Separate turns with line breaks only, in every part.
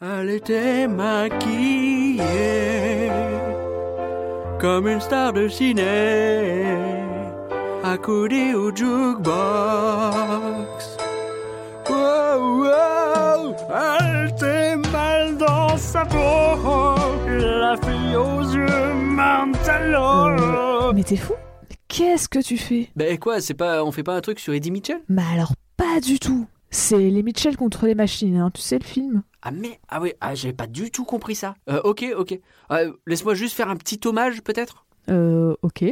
Elle était maquillée comme une star de ciné, accoudée au jukebox. Wow, wow, elle était mal dans sa peau, la fille aux yeux mentalo.
Mais t'es fou? Qu'est-ce que tu fais?
Ben quoi, c'est pas, on fait pas un truc sur Eddie Mitchell?
Mais alors, pas du tout C'est les Mitchell contre les machines, hein, tu sais le film?
Ah mais, ah oui, ah, j'avais pas du tout compris ça. Euh, ok, ok. Euh, Laisse-moi juste faire un petit hommage peut-être?
Euh, ok.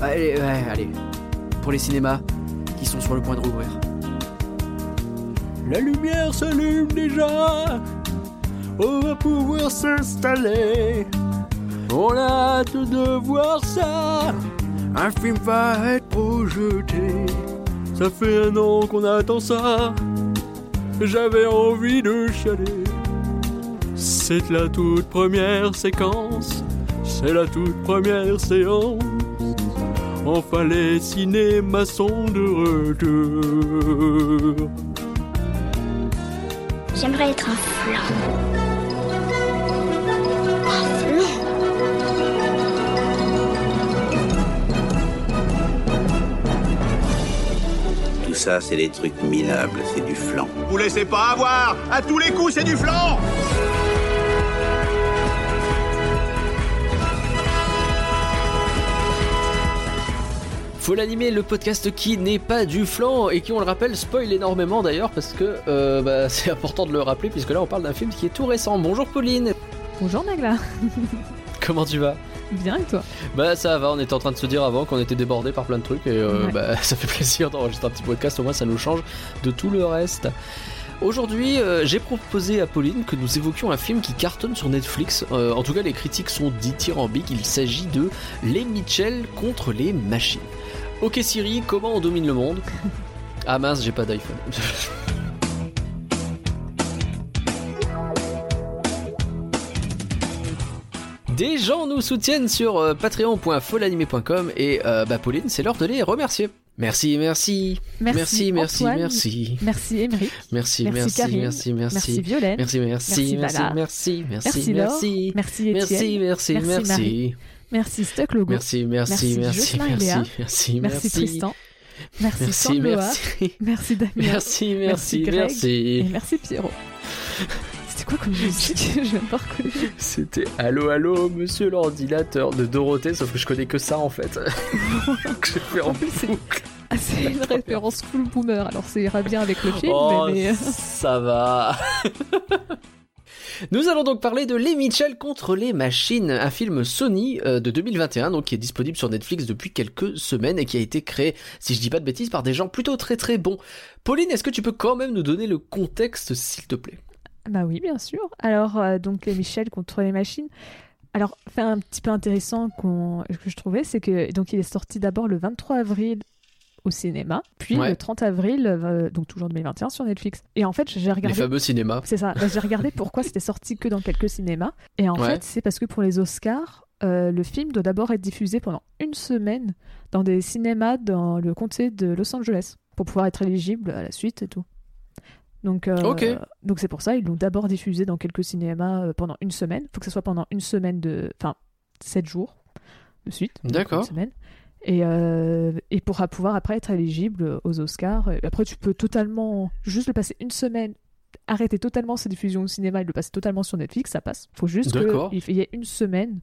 Allez, ouais, allez. Pour les cinémas qui sont sur le point de rouvrir. La lumière s'allume déjà. On va pouvoir s'installer. On a hâte de voir ça. Un film va être projeté. Ça fait un an qu'on attend ça. J'avais envie de chialer. C'est la toute première séquence. C'est la toute première séance. Enfin les cinémas sont de retour.
J'aimerais être un flan.
Ça, c'est des trucs minables, c'est du flan.
Vous laissez pas avoir. À tous les coups, c'est du flan.
Faut l'animer, le podcast qui n'est pas du flanc et qui, on le rappelle, spoil énormément d'ailleurs parce que euh, bah, c'est important de le rappeler puisque là on parle d'un film qui est tout récent. Bonjour Pauline,
Bonjour Nagla.
Comment tu vas?
Bien et toi
Bah ça va, on était en train de se dire avant qu'on était débordé par plein de trucs et euh,
Ouais.
bah, ça fait plaisir d'enregistrer un petit podcast, au moins ça nous change de tout le reste. Aujourd'hui, euh, j'ai proposé à Pauline que nous évoquions un film qui cartonne sur Netflix. Euh, en tout cas, les critiques sont dithyrambiques. Il s'agit de Les Mitchell contre les machines. Ok Siri, comment on domine le monde? Ah mince, j'ai pas d'iPhone. Des gens nous soutiennent sur euh, patreon.folanimé.com et euh, bah Pauline, c'est l'heure de les remercier. Merci, merci, merci, merci,
Antoine.
merci,
Merci Émeric,
merci,
Merci
merci, merci,
merci.
Merci,
Violaine,
merci, merci,
Merci
merci, merci, merci,
merci
merci,
merci
merci, merci,
Merci.
Merci,
Marie. merci Stuck Logo,
merci, merci,
Merci
merci, merci, merci,
merci. Tristan, merci,
merci, merci,
merci Damien,
merci,
Merci
merci,
et
merci.
merci Pierrot. C'était quoi comme musique Je de pas reconnu.
C'était Allô, allô, monsieur l'ordinateur de Dorothée, sauf que je connais que ça en fait. que j'ai fait en
plus. Ah, c'est une référence full boomer, alors ça ira bien avec le film,
Oh,
mais... mais-
ça va. Nous allons donc parler de Les Mitchell contre les machines, un film Sony euh, de 2021, donc qui est disponible sur Netflix depuis quelques semaines et qui a été créé, si je dis pas de bêtises, par des gens plutôt très très bons. Pauline, est-ce que tu peux quand même nous donner le contexte, s'il te plaît?
Bah oui, bien sûr. Alors, euh, donc, les Michel contre les machines. Alors, fait un petit peu intéressant que je trouvais, c'est que donc il est sorti d'abord le 23 avril au cinéma, puis
Ouais.
le 30 avril, euh, donc toujours 2021 sur Netflix. Et en fait, j'ai
Les
regardé.
fameux cinémas.
C'est ça. Bah, j'ai regardé pourquoi c'était sorti que dans quelques cinémas. Et en
Ouais.
fait, c'est parce que pour les Oscars, euh, le film doit d'abord être diffusé pendant une semaine dans des cinémas dans le comté de Los Angeles pour pouvoir être éligible à la suite et tout. Donc, euh, donc c'est pour ça ils l'ont d'abord diffusé dans quelques cinémas euh, pendant une semaine. Il faut que ce soit pendant une semaine de, enfin, 7 jours de suite.
D'accord.
semaine. Et, euh, et pour pouvoir après être éligible aux Oscars. Et après, tu peux totalement juste le passer une semaine, arrêter totalement ses diffusions au cinéma et le passer totalement sur Netflix, ça passe. faut juste qu'il y ait une semaine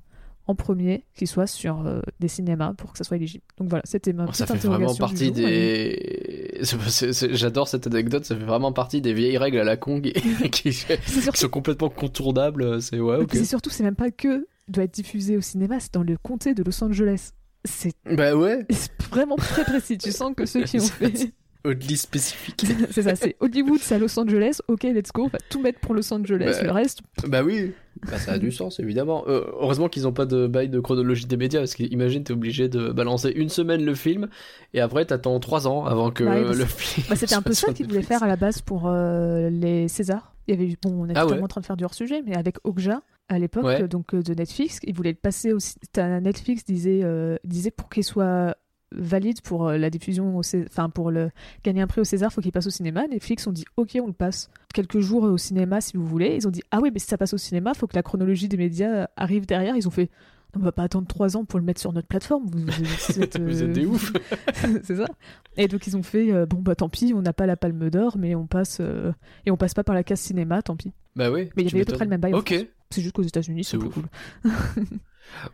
en premier qui soit sur euh, des cinémas pour que ça soit éligible. Donc voilà, c'était ma
Oh, Ça
petite
fait vraiment
du
partie
jour,
des. J'adore cette anecdote, ça fait vraiment partie des vieilles règles à la con qui, sont complètement contournables. C'est ouais,
et
ok.
puis c'est surtout, c'est même pas que doit être diffusé au cinéma, c'est dans le comté de Los Angeles. C'est
Bah ouais,
c'est vraiment très précis. Tu sens que ceux qui ont fait.
Oddly spécifique.
c'est ça, c'est Hollywood, c'est à Los Angeles. Ok, let's go, on va tout mettre pour Los Angeles.
Bah,
Le reste,
bah oui, bah, ça a du sens évidemment. Euh, heureusement qu'ils ont pas de bail de chronologie des médias parce qu'imagine t'es obligé de balancer une semaine le film et après t'attends trois ans avant que
Bah
le film.
Bah, c'était un peu ça qu'ils voulaient faire à la base pour euh, les Césars. Il y avait eu, bon, on est
Ah ouais.
en train de faire du hors-sujet, mais avec Okja, à l'époque,
Ouais.
donc euh, de Netflix, ils voulaient le passer aussi. Netflix disait, euh, disait pour qu'il soit valide pour euh, la diffusion, au Cé- enfin pour le gagner un prix au César, faut qu'il passe au cinéma. Netflix ont dit ok, on le passe quelques jours euh, au cinéma si vous voulez. Ils ont dit ah oui, mais si ça passe au cinéma, faut que la chronologie des médias arrive derrière. Ils ont fait on va pas attendre trois ans pour le mettre sur notre plateforme. Vous, vous êtes,
Vous
euh,
êtes des ouf.
c'est ça. Et donc ils ont fait euh, bon bah tant pis, on n'a pas la Palme d'Or, mais on passe euh, et on passe pas par la case cinéma, tant pis.
Bah oui.
Mais il y avait à peu près le même bail.
Ok.
C'est juste qu'aux États-Unis, c'est plus cool.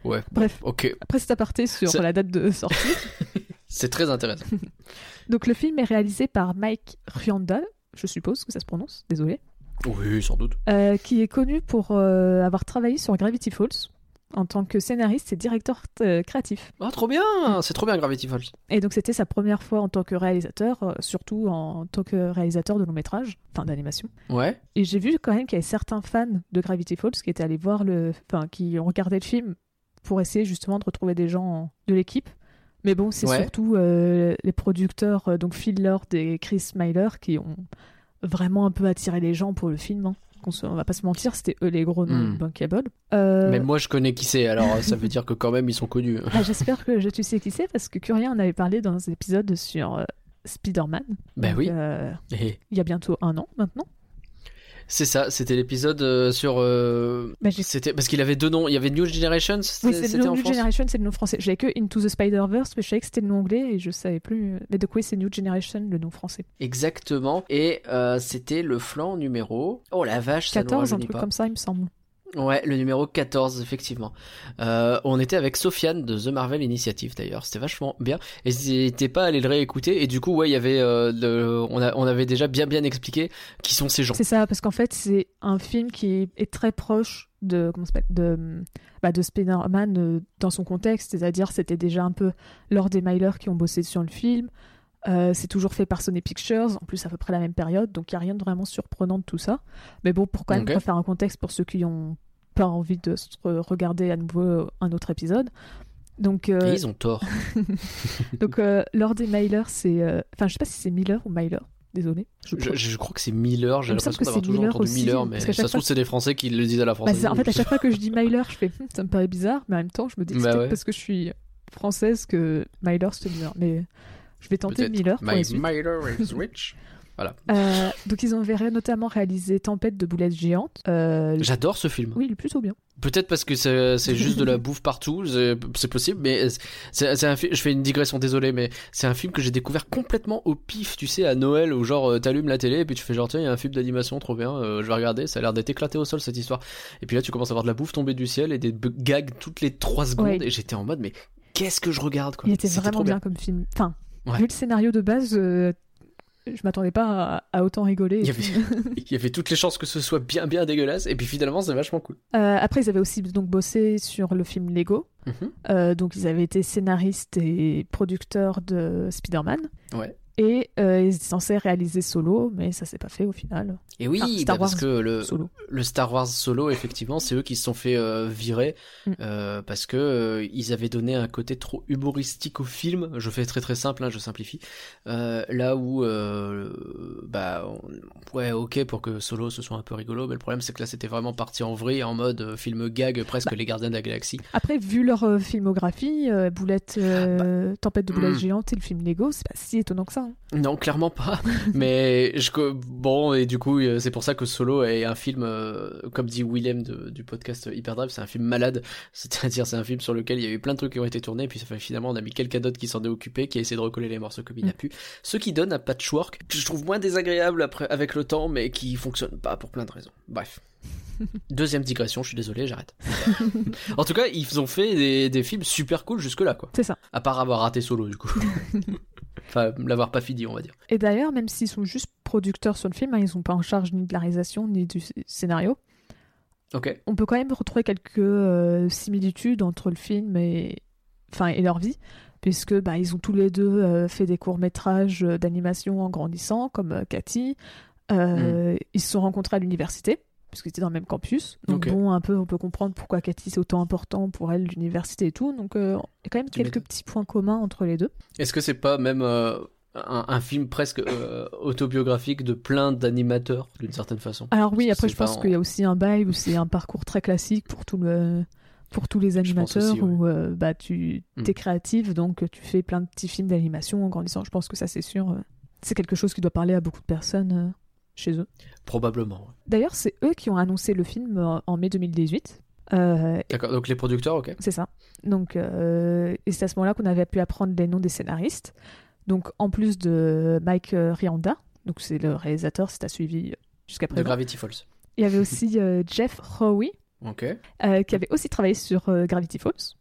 Ouais.
Bref,
Ok.
après cet aparté sur la date de sortie.
C'est très intéressant.
donc le film est réalisé par Mike Rianda, je suppose que ça se prononce, désolé,
Oui, sans doute.
euh, qui est connu pour euh, avoir travaillé sur Gravity Falls en tant que scénariste et directeur euh, créatif.
Ah, trop bien. C'est trop bien Gravity Falls.
Et donc c'était sa première fois en tant que réalisateur, euh, surtout en tant que réalisateur de long métrage, enfin d'animation.
Ouais.
Et j'ai vu quand même qu'il y avait certains fans de Gravity Falls qui étaient allés voir le, enfin qui ont regardé le film pour essayer justement de retrouver des gens de l'équipe. Mais bon, c'est
Ouais.
surtout euh, les producteurs, donc Phil Lord et Chris Myler, qui ont vraiment un peu attiré les gens pour le film. hein. Qu'on se- on va pas se mentir, c'était eux les gros noms
Hmm.
Bankable. Euh,
Mais moi, je connais qui c'est, alors ça veut dire que quand même, ils sont connus.
bah, J'espère que je- tu sais qui c'est, parce que Curien en avait parlé dans un épisode sur euh, Spider-Man.
Bah
Donc,
oui.
euh,
Et
il y a bientôt un an maintenant.
C'est ça, c'était l'épisode euh, sur. euh,
Bah,
C'était parce qu'il avait deux noms. Il y avait New Generation.
Oui,
C'était
New
France.
Generation, c'est le nom français. J'avais que Into the Spider-Verse, mais je savais que c'était le nom anglais et je savais plus. Mais de quoi c'est New Generation, le nom français?
Exactement. Et euh, c'était le flanc numéro. Oh la vache, ça nous
14, un truc
pas.
comme ça, il me semble.
Ouais, le numéro 14, effectivement. Euh, on était avec Sofiane de The Marvel Initiative d'ailleurs, c'était vachement bien. Et n'hésitez pas à aller le réécouter. Et du coup, ouais, il y avait, euh, on, a, on avait déjà bien bien expliqué qui sont ces gens.
C'est ça, parce qu'en fait, c'est un film qui est très proche de, comment de, bah, de Spider-Man euh, dans son contexte, c'est-à-dire c'était déjà un peu Lord et Myler qui ont bossé sur le film. Euh, c'est toujours fait par Sony Pictures, en plus à peu près la même période, donc il n'y a rien de vraiment surprenant de tout ça. Mais bon, pour quand même
Ok.
refaire un contexte pour ceux qui ont pas envie de se regarder à nouveau un autre épisode. Donc, euh,
Et ils ont tort.
donc euh, Lord et Myler, c'est. euh, Enfin, je sais pas si c'est Miller ou Myler, désolé. Je-
Je, je crois que c'est Miller, j'ai l'impression
que
d'avoir
c'est
toujours
Miller
entendu
aussi,
Miller, mais ça se trouve
fois-
c'est des Français qui le disent à la
Bah,
française.
c'est- en fait, à chaque fois que je dis Myler, je fais Hum, ça me paraît bizarre, mais en même temps, je me dis que
Bah
c'est
ouais.
parce que je suis française que Myler c'était bizarre. Mais je vais tenter. Miller pour
My. Miller is rich. Voilà.
Euh, donc, ils ont notamment réalisé Tempête de boulettes géantes. Euh,
J'adore ce film.
Oui, il est plutôt bien.
Peut-être parce que c'est juste de la bouffe partout, c'est possible, mais c'est un je fais une digression, désolé, mais c'est un film que j'ai découvert complètement au pif, tu sais, à Noël, où genre euh, t'allumes la télé et puis tu fais genre tiens, il y a un film d'animation trop bien, euh, je vais regarder, ça a l'air d'être éclaté au sol cette histoire. Et puis là tu commences à voir de la bouffe tomber du ciel et des gags toutes les 3 secondes
Ouais.
et j'étais en mode mais qu'est-ce que je regarde quoi
Il était vraiment
trop
bien comme film. Enfin,
Ouais.
vu le scénario de base, euh, je m'attendais pas à, à autant rigoler.
Il y, avait, il y avait toutes les chances que ce soit bien bien dégueulasse et puis finalement c'est vachement cool.
Euh, après, ils avaient aussi donc bossé sur le film Lego.
Mhm.
Euh, donc, ils avaient été scénaristes et producteurs de Spider-Man.
Ouais.
Et euh, ils étaient censés réaliser solo, mais ça s'est pas fait au final.
Et oui,
Enfin, Star
bah, parce
Wars
que le,
Solo.
le Star Wars solo, effectivement, c'est eux qui se sont fait euh, virer
Mm.
euh, parce que euh, ils avaient donné un côté trop humoristique au film. Je fais très très simple, hein, je simplifie. Là où, bah, on- ouais, ok pour que solo ce soit un peu rigolo, mais le problème c'est que là c'était vraiment parti en vrille, en mode film gag, presque
Bah.
les Gardiens de la Galaxie.
Après, vu leur filmographie, Boulette, euh, Tempête de boulettes
mm.
géantes et le film Lego, c'est pas si étonnant que ça. Hein.
Non, clairement pas. mais je, bon, et du coup, euh, c'est pour ça que Solo est un film, euh, comme dit Willem de- du podcast Hyperdrive, c'est un film malade. C'est-à-dire, c'est un film sur lequel il y a eu plein de trucs qui ont été tournés, et puis ça fait, finalement, on a mis quelqu'un d'autre qui s'en est occupé, qui a essayé de recoller les morceaux comme il a
Mm.
pu. Ce qui donne un patchwork que je trouve moins désagréable après, avec le temps, mais qui fonctionne pas pour plein de raisons. Bref. Deuxième digression, je suis désolé, j'arrête. en tout cas, ils ont fait des, des films super cool jusque-là, quoi.
C'est ça.
À part avoir raté Solo, du coup. Enfin, l'avoir pas fini, on va dire.
Et d'ailleurs, même s'ils sont juste producteurs sur le film, hein, ils sont pas en charge ni de la réalisation ni du sc- scénario,
Ok.
on peut quand même retrouver quelques euh, similitudes entre le film et, enfin, et leur vie, puisque bah, ils ont tous les deux euh, fait des courts-métrages euh, d'animation en grandissant, comme euh, Cathy. Euh, Ils se sont rencontrés à l'université, puisqu'ils étaient dans le même campus. Donc bon, un peu, on peut comprendre pourquoi Cathy c'est autant important pour elle, l'université et tout. Donc euh, il y a quand même
Tu
quelques petits points communs entre les deux.
Est-ce que c'est pas même euh, un, un film presque euh, autobiographique de plein d'animateurs d'une certaine façon?
Alors oui,
Parce
après je pense
en-
qu'il y a aussi un bail où c'est un parcours très classique pour tout le pour tous les animateurs
aussi, ouais.
où euh, bah, tu
Mm.
es créatif, donc tu fais plein de petits films d'animation en grandissant. Je pense que ça, c'est sûr. euh, c'est quelque chose qui doit parler à beaucoup de personnes chez eux.
Probablement. ouais.
D'ailleurs, c'est eux qui ont annoncé le film en mai 2018. Euh,
D'accord, donc les producteurs, ok.
c'est ça. Donc, euh, et c'est à ce moment-là qu'on avait pu apprendre les noms des scénaristes. Donc, en plus de Mike Rianda, donc c'est le réalisateur, tu as suivi jusqu'à
De
présent.
Gravity Falls.
Il y avait aussi euh, Jeff Howe,
Ok.
euh, qui avait aussi travaillé sur Gravity Falls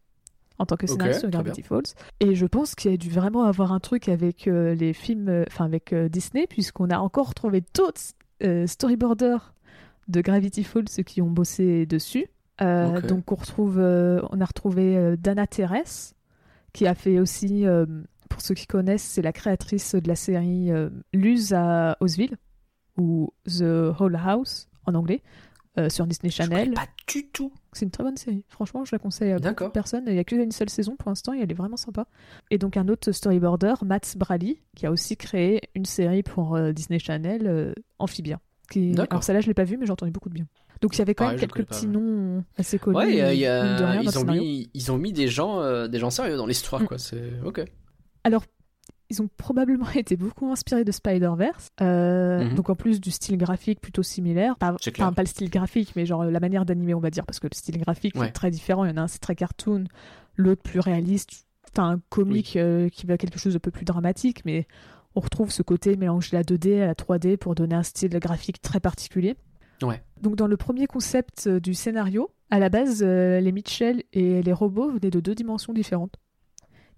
en tant que scénariste sur
très
Gravity Falls. Et je pense qu'il y a dû vraiment avoir un truc avec euh, les films, euh, enfin avec euh, Disney, puisqu'on a encore retrouvé d'autres euh, storyboarders de Gravity Falls qui ont bossé dessus. Donc on retrouve, on a retrouvé Dana Terres, qui a fait aussi, pour ceux qui connaissent, c'est la créatrice de la série Luz à Osville ou The Whole House en anglais euh, sur Disney Channel.
pas du tout.
C'est une très bonne série. Franchement, je la conseille à beaucoup de personnes. Il n'y a qu'une seule saison pour l'instant et elle est vraiment sympa. Et donc un autre storyboarder, Matt Brally, qui a aussi créé une série pour euh, Disney Channel, euh, Amphibia. Qui... Alors celle-là, je l'ai pas vue, mais j'ai entendu beaucoup de bien. Donc il y avait quand
je
même quelques petits
pas,
noms assez connus.
Ouais, y a- y a-
rien,
ils, ont mis, ils ont mis des gens, euh, des gens sérieux dans l'histoire,
Mm.
quoi. C'est ok.
Alors, ils ont probablement été beaucoup inspirés de Spider-Verse. Euh,
Mhm.
Donc, en plus du style graphique plutôt similaire. Pas, enfin, pas le style graphique, mais genre la manière d'animer, on va dire, parce que le style graphique
Ouais.
est très différent. Il y en a un, c'est très cartoon, l'autre plus réaliste. Enfin, un comique euh, qui va quelque chose de peu plus dramatique, mais on retrouve ce côté mélange de la 2D à la 3D pour donner un style graphique très particulier.
Ouais.
Donc, dans le premier concept euh, du scénario, à la base, euh, les Mitchell et les robots venaient de deux dimensions différentes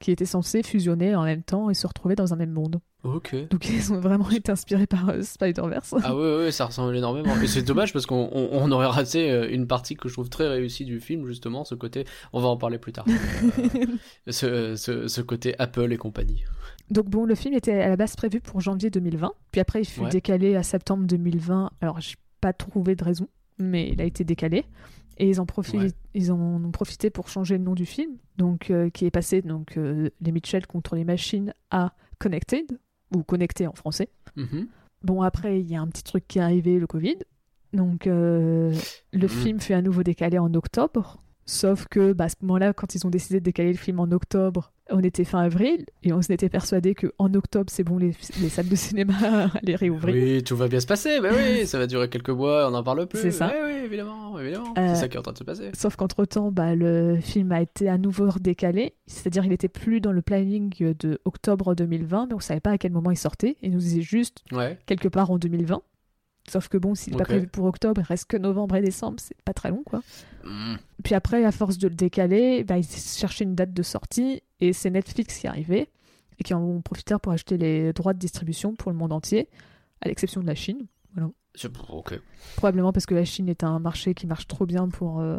qui étaient censés fusionner en même temps et se retrouver dans un même monde.
Ok.
Donc ils ont vraiment été inspirés par euh, Spider-Verse.
Ah ouais, ouais, ça ressemble énormément. Et c'est dommage parce qu'on on, on aurait raté euh, une partie que je trouve très réussie du film, justement, ce côté. On va en parler plus tard. Euh, ce, ce, ce côté Apple et compagnie.
Donc bon, le film était à la base prévu pour janvier 2020, puis après il fut
Ouais.
décalé à septembre 2020. Alors j'ai pas trouvé de raison, mais il a été décalé. Et ils en,
Ouais.
ils en ont profité pour changer le nom du film, donc euh, qui est passé donc euh, les Mitchell contre les machines à Connected ou Connecté en français.
Mhm.
Bon après il y a un petit truc qui est arrivé, le Covid. Donc euh, le
Mhm.
film fut à nouveau décalé en octobre. Sauf que bah, à ce moment-là, quand ils ont décidé de décaler le film en octobre, on était fin avril et on s'était persuadé que en octobre c'est bon, les, les salles de cinéma allaient réouvrir.
Oui, tout va bien se passer. Mais oui, ça va durer quelques mois, on n'en parle plus.
C'est ça.
Oui, oui, évidemment, évidemment.
Euh,
C'est ça qui est en train de se passer.
Sauf qu'entre-temps, bah, le film a été à nouveau décalé, c'est-à-dire il n'était plus dans le planning de octobre 2020, mais on savait pas à quel moment il sortait. Il nous disait juste
Ouais.
quelque part en 2020. Sauf que bon, s'il n'est pas prévu pour octobre, il reste que novembre et décembre, c'est pas très long quoi.
Mm.
Puis après, à force de le décaler, bah, ils cherchaient une date de sortie et c'est Netflix qui est arrivé et qui en ont profité pour acheter les droits de distribution pour le monde entier, à l'exception de la Chine.
C'est- Ok.
Probablement parce que la Chine est un marché qui marche trop bien pour, euh,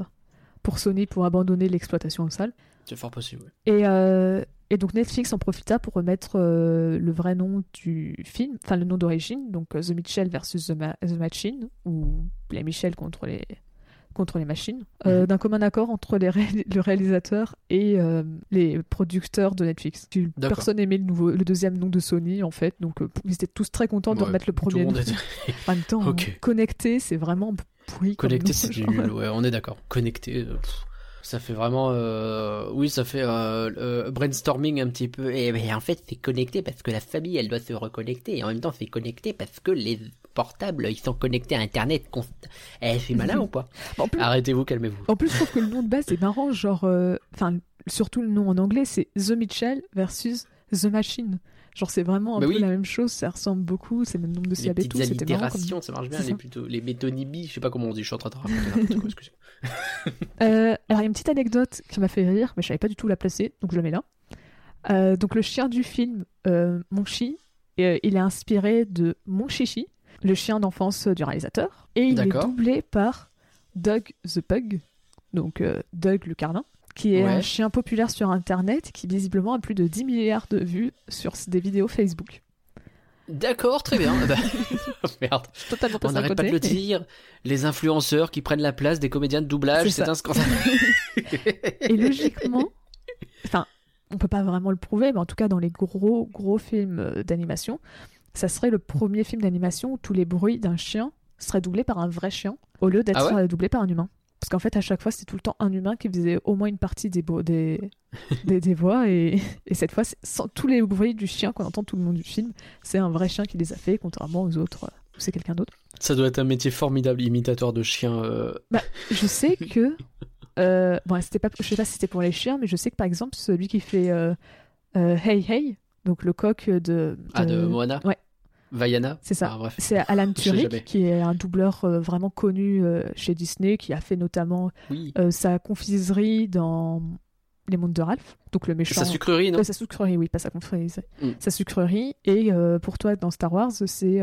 pour Sony pour abandonner l'exploitation en salle.
C'est fort possible. ouais.
Et, euh, et donc Netflix en profita pour remettre euh, le vrai nom du film, enfin le nom d'origine, donc euh, The Mitchell versus The, Ma- The Machine, ou les Michel contre les, contre les machines, euh,
Mhm.
d'un commun accord entre les ré- le réalisateur et euh, les producteurs de Netflix. Personne n'aimait le, nouveau, le deuxième nom de Sony, en fait, donc euh, ils étaient tous très contents de
Ouais,
remettre le premier nom.
était-
En même temps, connecté, c'est vraiment pourri.
Connecté, c'est nul. Ouais, on est d'accord. Connecté. pff, ça fait vraiment, euh, oui, ça fait euh, euh, brainstorming un petit peu. Et en fait, c'est connecté parce que la famille, elle doit se reconnecter. Et en même temps, c'est connecté parce que les portables, ils sont connectés à Internet. const- Eh, c'est malin ou pas Arrêtez-vous, calmez-vous.
En plus, je trouve que le nom de base est marrant, genre, enfin, surtout le nom en anglais, c'est The Mitchell versus The Machine. Genre, c'est vraiment un
Bah
peu
oui.
la même chose, ça ressemble beaucoup, c'est le même nombre de
Les
syllabes et tout, comme-
allitérations, ça marche bien. Les, plutôt, les métonymies, je sais pas comment on dit, je suis en train de raconter quoi.
Euh, alors, il y a une petite anecdote qui m'a fait rire, mais je savais pas du tout la placer, donc je la mets là. Euh, donc, le chien du film, euh, Monchi, euh, il est inspiré de Mon Chichi, le chien d'enfance du réalisateur, et il est doublé par Doug the Pug, donc euh, Doug le carlin, qui est
Ouais.
un chien populaire sur Internet qui visiblement a plus de 10 milliards de vues sur des vidéos Facebook.
D'accord, très bien. Bah, Merde.
Je suis totalement
On n'arrête pas de le dire. Les influenceurs qui prennent la place des comédiens de doublage,
C'est
un scandale.
Et logiquement, enfin, on peut pas vraiment le prouver, mais en tout cas, dans les gros, gros films euh, d'animation, ça serait le premier film d'animation où tous les bruits d'un chien seraient doublés par un vrai chien au lieu d'être
Ah ouais?
euh, doublés par un humain. Parce qu'en fait, à chaque fois, c'était tout le temps un humain qui faisait au moins une partie des, des, des, des voix. Et, et cette fois, c'est- sans, tous les bruits du chien qu'on entend tout le long du film, c'est un vrai chien qui les a fait, contrairement aux autres, euh, où c'est quelqu'un d'autre.
Ça doit être un métier formidable, imitateur de chiens. euh,
Je sais que. Euh, bon, c'était pas, je sais pas si c'était pour les chiens, mais je sais que par exemple, celui qui fait euh, euh, Hey Hey, donc le coq de.
Ah, de Moana
ouais.
Vaiana
C'est ça.
Ah.
C'est Alan. Tudyk, qui est un doubleur euh, vraiment connu euh, chez Disney, qui a fait notamment
Oui.
euh, sa confiserie dans Les Mondes de Ralph, donc le méchant.
Sa sucrerie, non?
Sa sucrerie, oui, pas sa confiserie.
Mm.
Sa sucrerie. Et pour toi, dans Star Wars, c'est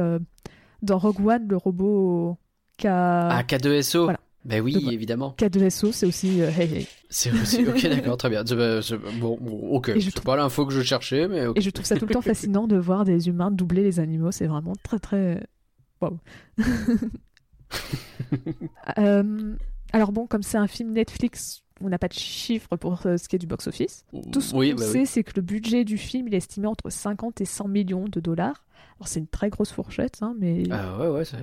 dans Rogue One, le robot K...
Ah, K2SO
Voilà.
Ben oui,
Donc,
évidemment.
K2SO, c'est aussi euh, Hey Hey.
C'est aussi. Ok, d'accord, très bien. Bah, Bon, bon, ok. C'est
trouve-
pas l'info que je cherchais, mais ok.
Et je trouve ça tout le temps fascinant de voir des humains doubler les animaux. C'est vraiment très, très. Waouh! Euh, alors, bon, comme c'est un film Netflix, on n'a pas de chiffres pour euh, ce qui est du box-office. Tout ce
oui,
qu'on
bah
sait,
oui.
c'est que le budget du film, il est estimé entre 50 et 100 millions de dollars. Alors, c'est une très grosse fourchette, hein, mais.
Ah ouais, ouais. c'est-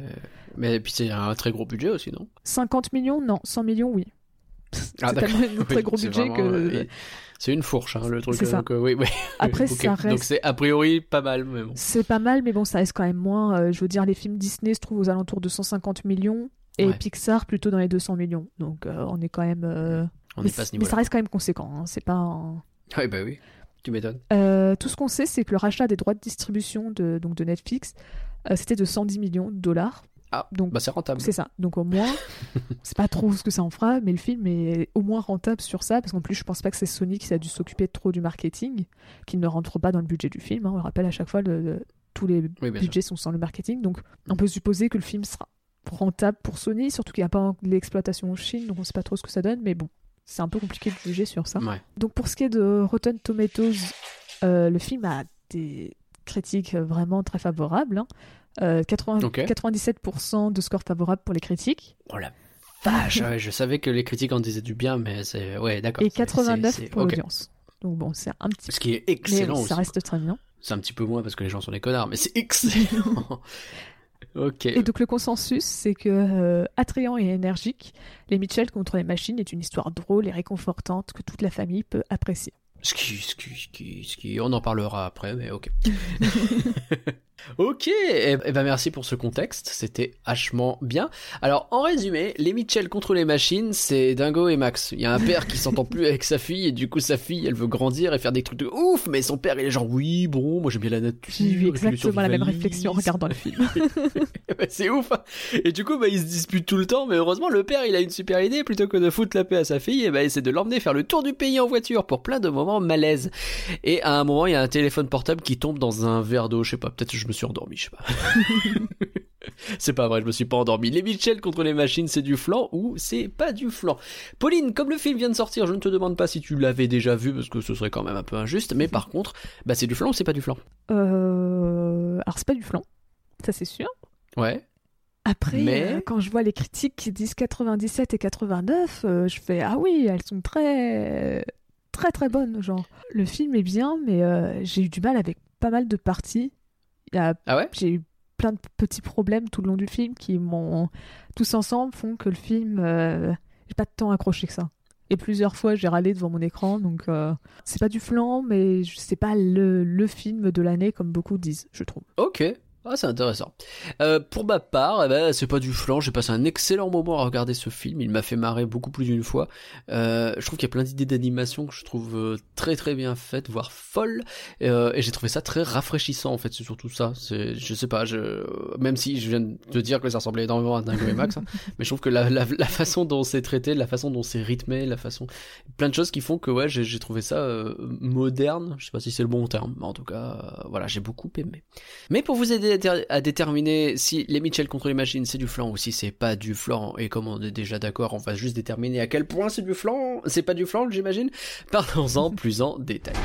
Mais puis c'est un très gros budget aussi, non?
50 millions, non. 100 millions, oui.
Ah,
c'est tellement un très
Oui,
gros budget
vraiment,
que.
euh, C'est une fourche, hein, le truc.
C'est ça.
donc, euh, oui, oui.
Après, ça
Donc
reste.
c'est a priori pas mal, mais bon.
C'est pas mal, mais bon, ça reste quand même moins. euh, je veux dire, les films Disney se trouvent aux alentours de 150 millions et
Ouais.
Pixar plutôt dans les 200 millions. Donc, euh, on est quand même.
On
mais,
pas ce
ça reste quand même conséquent. hein, C'est pas. un-
Oui, bah oui. Tu m'étonnes.
Euh, tout ce qu'on sait, c'est que le rachat des droits de distribution de, donc de Netflix, euh, c'était de 110 millions de dollars.
Ah,
Donc,
bah c'est rentable.
c'est ça. Donc, au moins, c'est pas trop ce que ça en fera, mais le film est au moins rentable sur ça, parce qu'en plus, je pense pas que c'est Sony qui a dû s'occuper trop du marketing, qui ne rentre pas dans le budget du film. hein. On le rappelle à chaque fois, le- le- tous les
Oui, bien sûr.
budgets sont sans le marketing. Donc, on peut supposer que le film sera rentable pour Sony, surtout qu'il n'y a pas l'exploitation en Chine, donc on sait pas trop ce que ça donne, mais bon, c'est un peu compliqué de juger sur ça.
Ouais.
Donc pour ce qui est de Rotten Tomatoes, euh, le film a des critiques vraiment très favorables. hein. Euh, 80
Ok.
97% de score favorable pour les critiques
Oh la vache, ouais, je savais que les critiques en disaient du bien, mais c'est. Ouais, d'accord.
et
c'est-
89
c'est- c'est-
pour
ok.
l'audience. Donc bon, c'est un petit
Ce qui est
mais
excellent
ça
aussi.
reste très bien.
C'est un petit peu moins parce que les gens sont des connards, mais c'est excellent.
Et donc le consensus, c'est que euh, attrayant et énergique, Les Mitchell contre les machines est une histoire drôle et réconfortante que toute la famille peut apprécier.
Ce qui, ce qui- on en parlera après, mais ok. ok, et, ben merci pour ce contexte, c'était hachement bien. Alors, en résumé, les Mitchell contre les machines, c'est Dingo et Max. Il y a un père qui s'entend plus avec sa fille, et du coup, sa fille, elle veut grandir et faire des trucs de ouf, mais son père, il est genre, oui, bon, moi j'aime bien la nature.
J'ai eu exactement la même réflexion en regardant le film.
C'est ouf. hein. Et du coup, bah, ils se disputent tout le temps, mais heureusement, le père, il a une super idée. Plutôt que de foutre la paix à sa fille, et bah, c'est de l'emmener faire le tour du pays en voiture pour plein de moments malaise. Et à un moment, il y a un téléphone portable qui tombe dans un verre d'eau. Je sais pas, peut-être que je me suis endormi, je sais pas. c'est pas vrai, je me suis pas endormi. Les Mitchell contre les machines, c'est du flan ou c'est pas du flan? Pauline, comme le film vient de sortir, je ne te demande pas si tu l'avais déjà vu parce que ce serait quand même un peu injuste, mais par contre, bah, c'est du flan ou c'est pas du flan?
Euh, Alors c'est pas du flan, ça c'est sûr.
Ouais.
Après,
Mais-
euh, quand je vois les critiques qui disent 97 et 89, euh, je fais ah oui, elles sont très très très bonnes. Genre, le film est bien, mais euh, j'ai eu du mal avec pas mal de parties. A-
Ah ouais?
J'ai eu plein de petits problèmes tout le long du film qui m'ont tous ensemble font que le film, euh, j'ai pas de temps accroché que ça. Et plusieurs fois, j'ai râlé devant mon écran, donc euh, c'est pas du flan, mais c'est pas le, le film de l'année comme beaucoup disent, je trouve.
Ok. Ah, c'est intéressant. Euh, pour ma part, eh ben, c'est pas du flan. J'ai passé un excellent moment à regarder ce film. Il m'a fait marrer beaucoup plus d'une fois. Euh, je trouve qu'il y a plein d'idées d'animation que je trouve euh, très très bien faites, voire folles. Euh, et j'ai trouvé ça très rafraîchissant en fait. C'est surtout ça. C'est, je sais pas. Je, même si je viens de te dire que ça ressemblait énormément à Dingo et Max, hein, mais je trouve que la, la, la façon dont c'est traité, la façon dont c'est rythmé, la façon, plein de choses qui font que ouais, j'ai, j'ai trouvé ça moderne. Je sais pas si c'est le bon terme, mais en tout cas, voilà, j'ai beaucoup aimé. Mais pour vous aider à déter- à déterminer si les Mitchell contre les machines c'est du flan ou si c'est pas du flan, et comme on est déjà d'accord, on va juste déterminer à quel point c'est du flan, c'est pas du flan, j'imagine. Parlons-en plus en détail.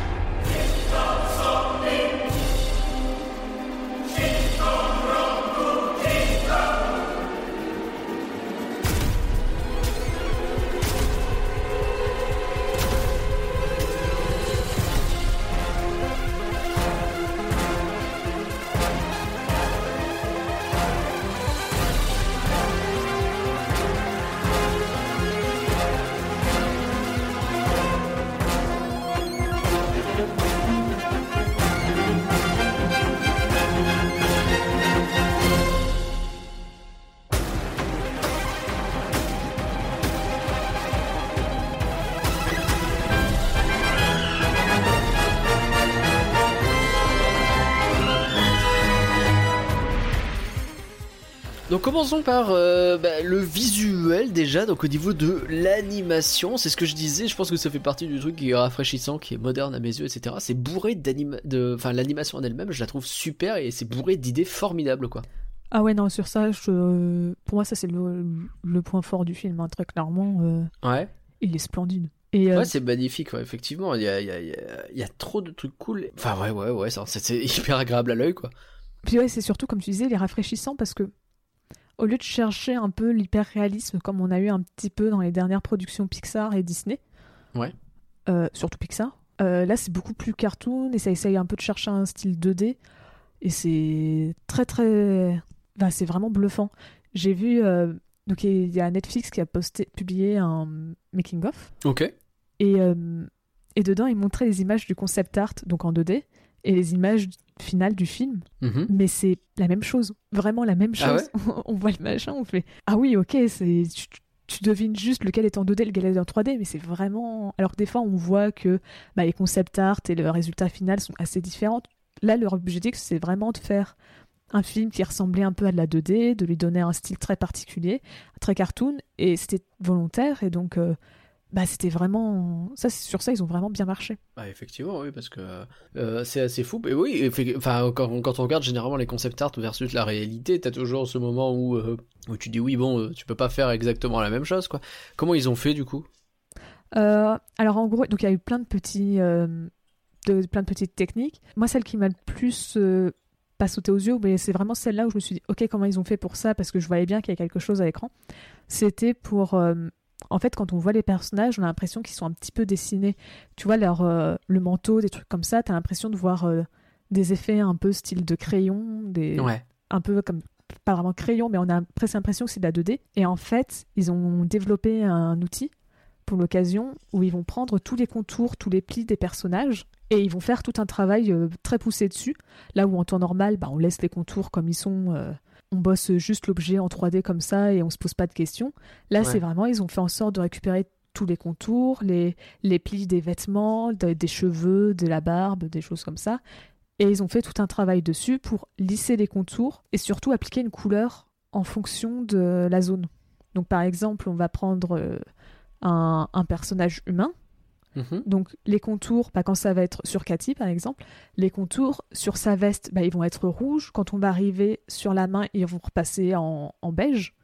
Commençons par euh, bah, le visuel déjà, donc au niveau de l'animation, c'est ce que je disais, je pense que ça fait partie du truc qui est rafraîchissant, qui est moderne à mes yeux, etc. C'est bourré d'anima... de... Enfin l'animation en elle-même, je la trouve super et c'est bourré d'idées formidables quoi.
Ah ouais, non, sur ça, je... pour moi, ça c'est le, le point fort du film, hein, très clairement. euh,
Ouais.
il est splendide. Et euh,
Ouais, c'est magnifique, ouais, effectivement. Il y a, y, a, il y a- il y a trop de trucs cool. Enfin, ouais, ouais, ouais, c'est hyper agréable à l'œil, quoi.
Puis ouais, c'est surtout, comme tu disais, il est rafraîchissant parce que au lieu de chercher un peu l'hyper-réalisme comme on a eu un petit peu dans les dernières productions Pixar et Disney,
Ouais.
euh, surtout Pixar, euh, là c'est beaucoup plus cartoon et ça essaye un peu de chercher un style 2D et c'est très très... Enfin, c'est vraiment bluffant. J'ai vu... euh, Donc il y a Netflix qui a posté, publié un making-of
Ok.
et, euh, et dedans il montrait les images du concept art, donc en 2D, et les images finales du film
Mhm.
mais c'est la même chose, vraiment la même
Ah
chose. on voit le machin, on fait ah oui, ok, c'est tu, tu devines juste lequel est en 2D, lequel est en 3D, mais c'est vraiment. Alors que des fois, on voit que bah, les concept art et le résultat final sont assez différents. Là, leur objectif, c'est vraiment de faire un film qui ressemblait un peu à de la 2D, de lui donner un style très particulier, très cartoon, et c'était volontaire, et donc. euh, bah, c'était vraiment ça c'est- sur ça ils ont vraiment bien marché
Bah, effectivement, oui, parce que euh, c'est assez fou. Et oui, enfin, quand, quand on regarde généralement les concept art versus la réalité, t'as toujours ce moment où, euh, où tu dis oui, bon, euh, tu peux pas faire exactement la même chose, quoi. Comment ils ont fait, du coup?
Euh, alors en gros, donc il y a eu plein de petits, de, plein de petites techniques. Moi, celle qui m'a le plus pas sauté aux yeux, mais c'est vraiment celle-là où je me suis dit, ok, comment ils ont fait pour ça? Parce que je voyais bien qu'il y a quelque chose à l'écran. C'était pour, euh, en fait, quand on voit les personnages, on a l'impression qu'ils sont un petit peu dessinés. Tu vois leur euh, le manteau, des trucs comme ça. T'as l'impression de voir euh, des effets un peu style de crayon, des
Ouais.
un peu comme pas vraiment crayon, mais on a presque l'impression que c'est de la 2D. Et en fait, ils ont développé un outil pour l'occasion où ils vont prendre tous les contours, tous les plis des personnages et ils vont faire tout un travail euh, très poussé dessus. Là où en temps normal, bah, on laisse les contours comme ils sont, on bosse juste l'objet en 3D comme ça et on se pose pas de questions. Là,
Ouais.
c'est vraiment, ils ont fait en sorte de récupérer tous les contours, les, les plis des vêtements, de- des cheveux, de la barbe, des choses comme ça. Et ils ont fait tout un travail dessus pour lisser les contours et surtout appliquer une couleur en fonction de la zone. Donc par exemple, on va prendre euh, un, un personnage humain.
Mhm.
Donc les contours, bah, quand ça va être sur Cathy par exemple, les contours sur sa veste, bah, ils vont être rouges. Quand on va arriver sur la main, ils vont repasser en, en beige.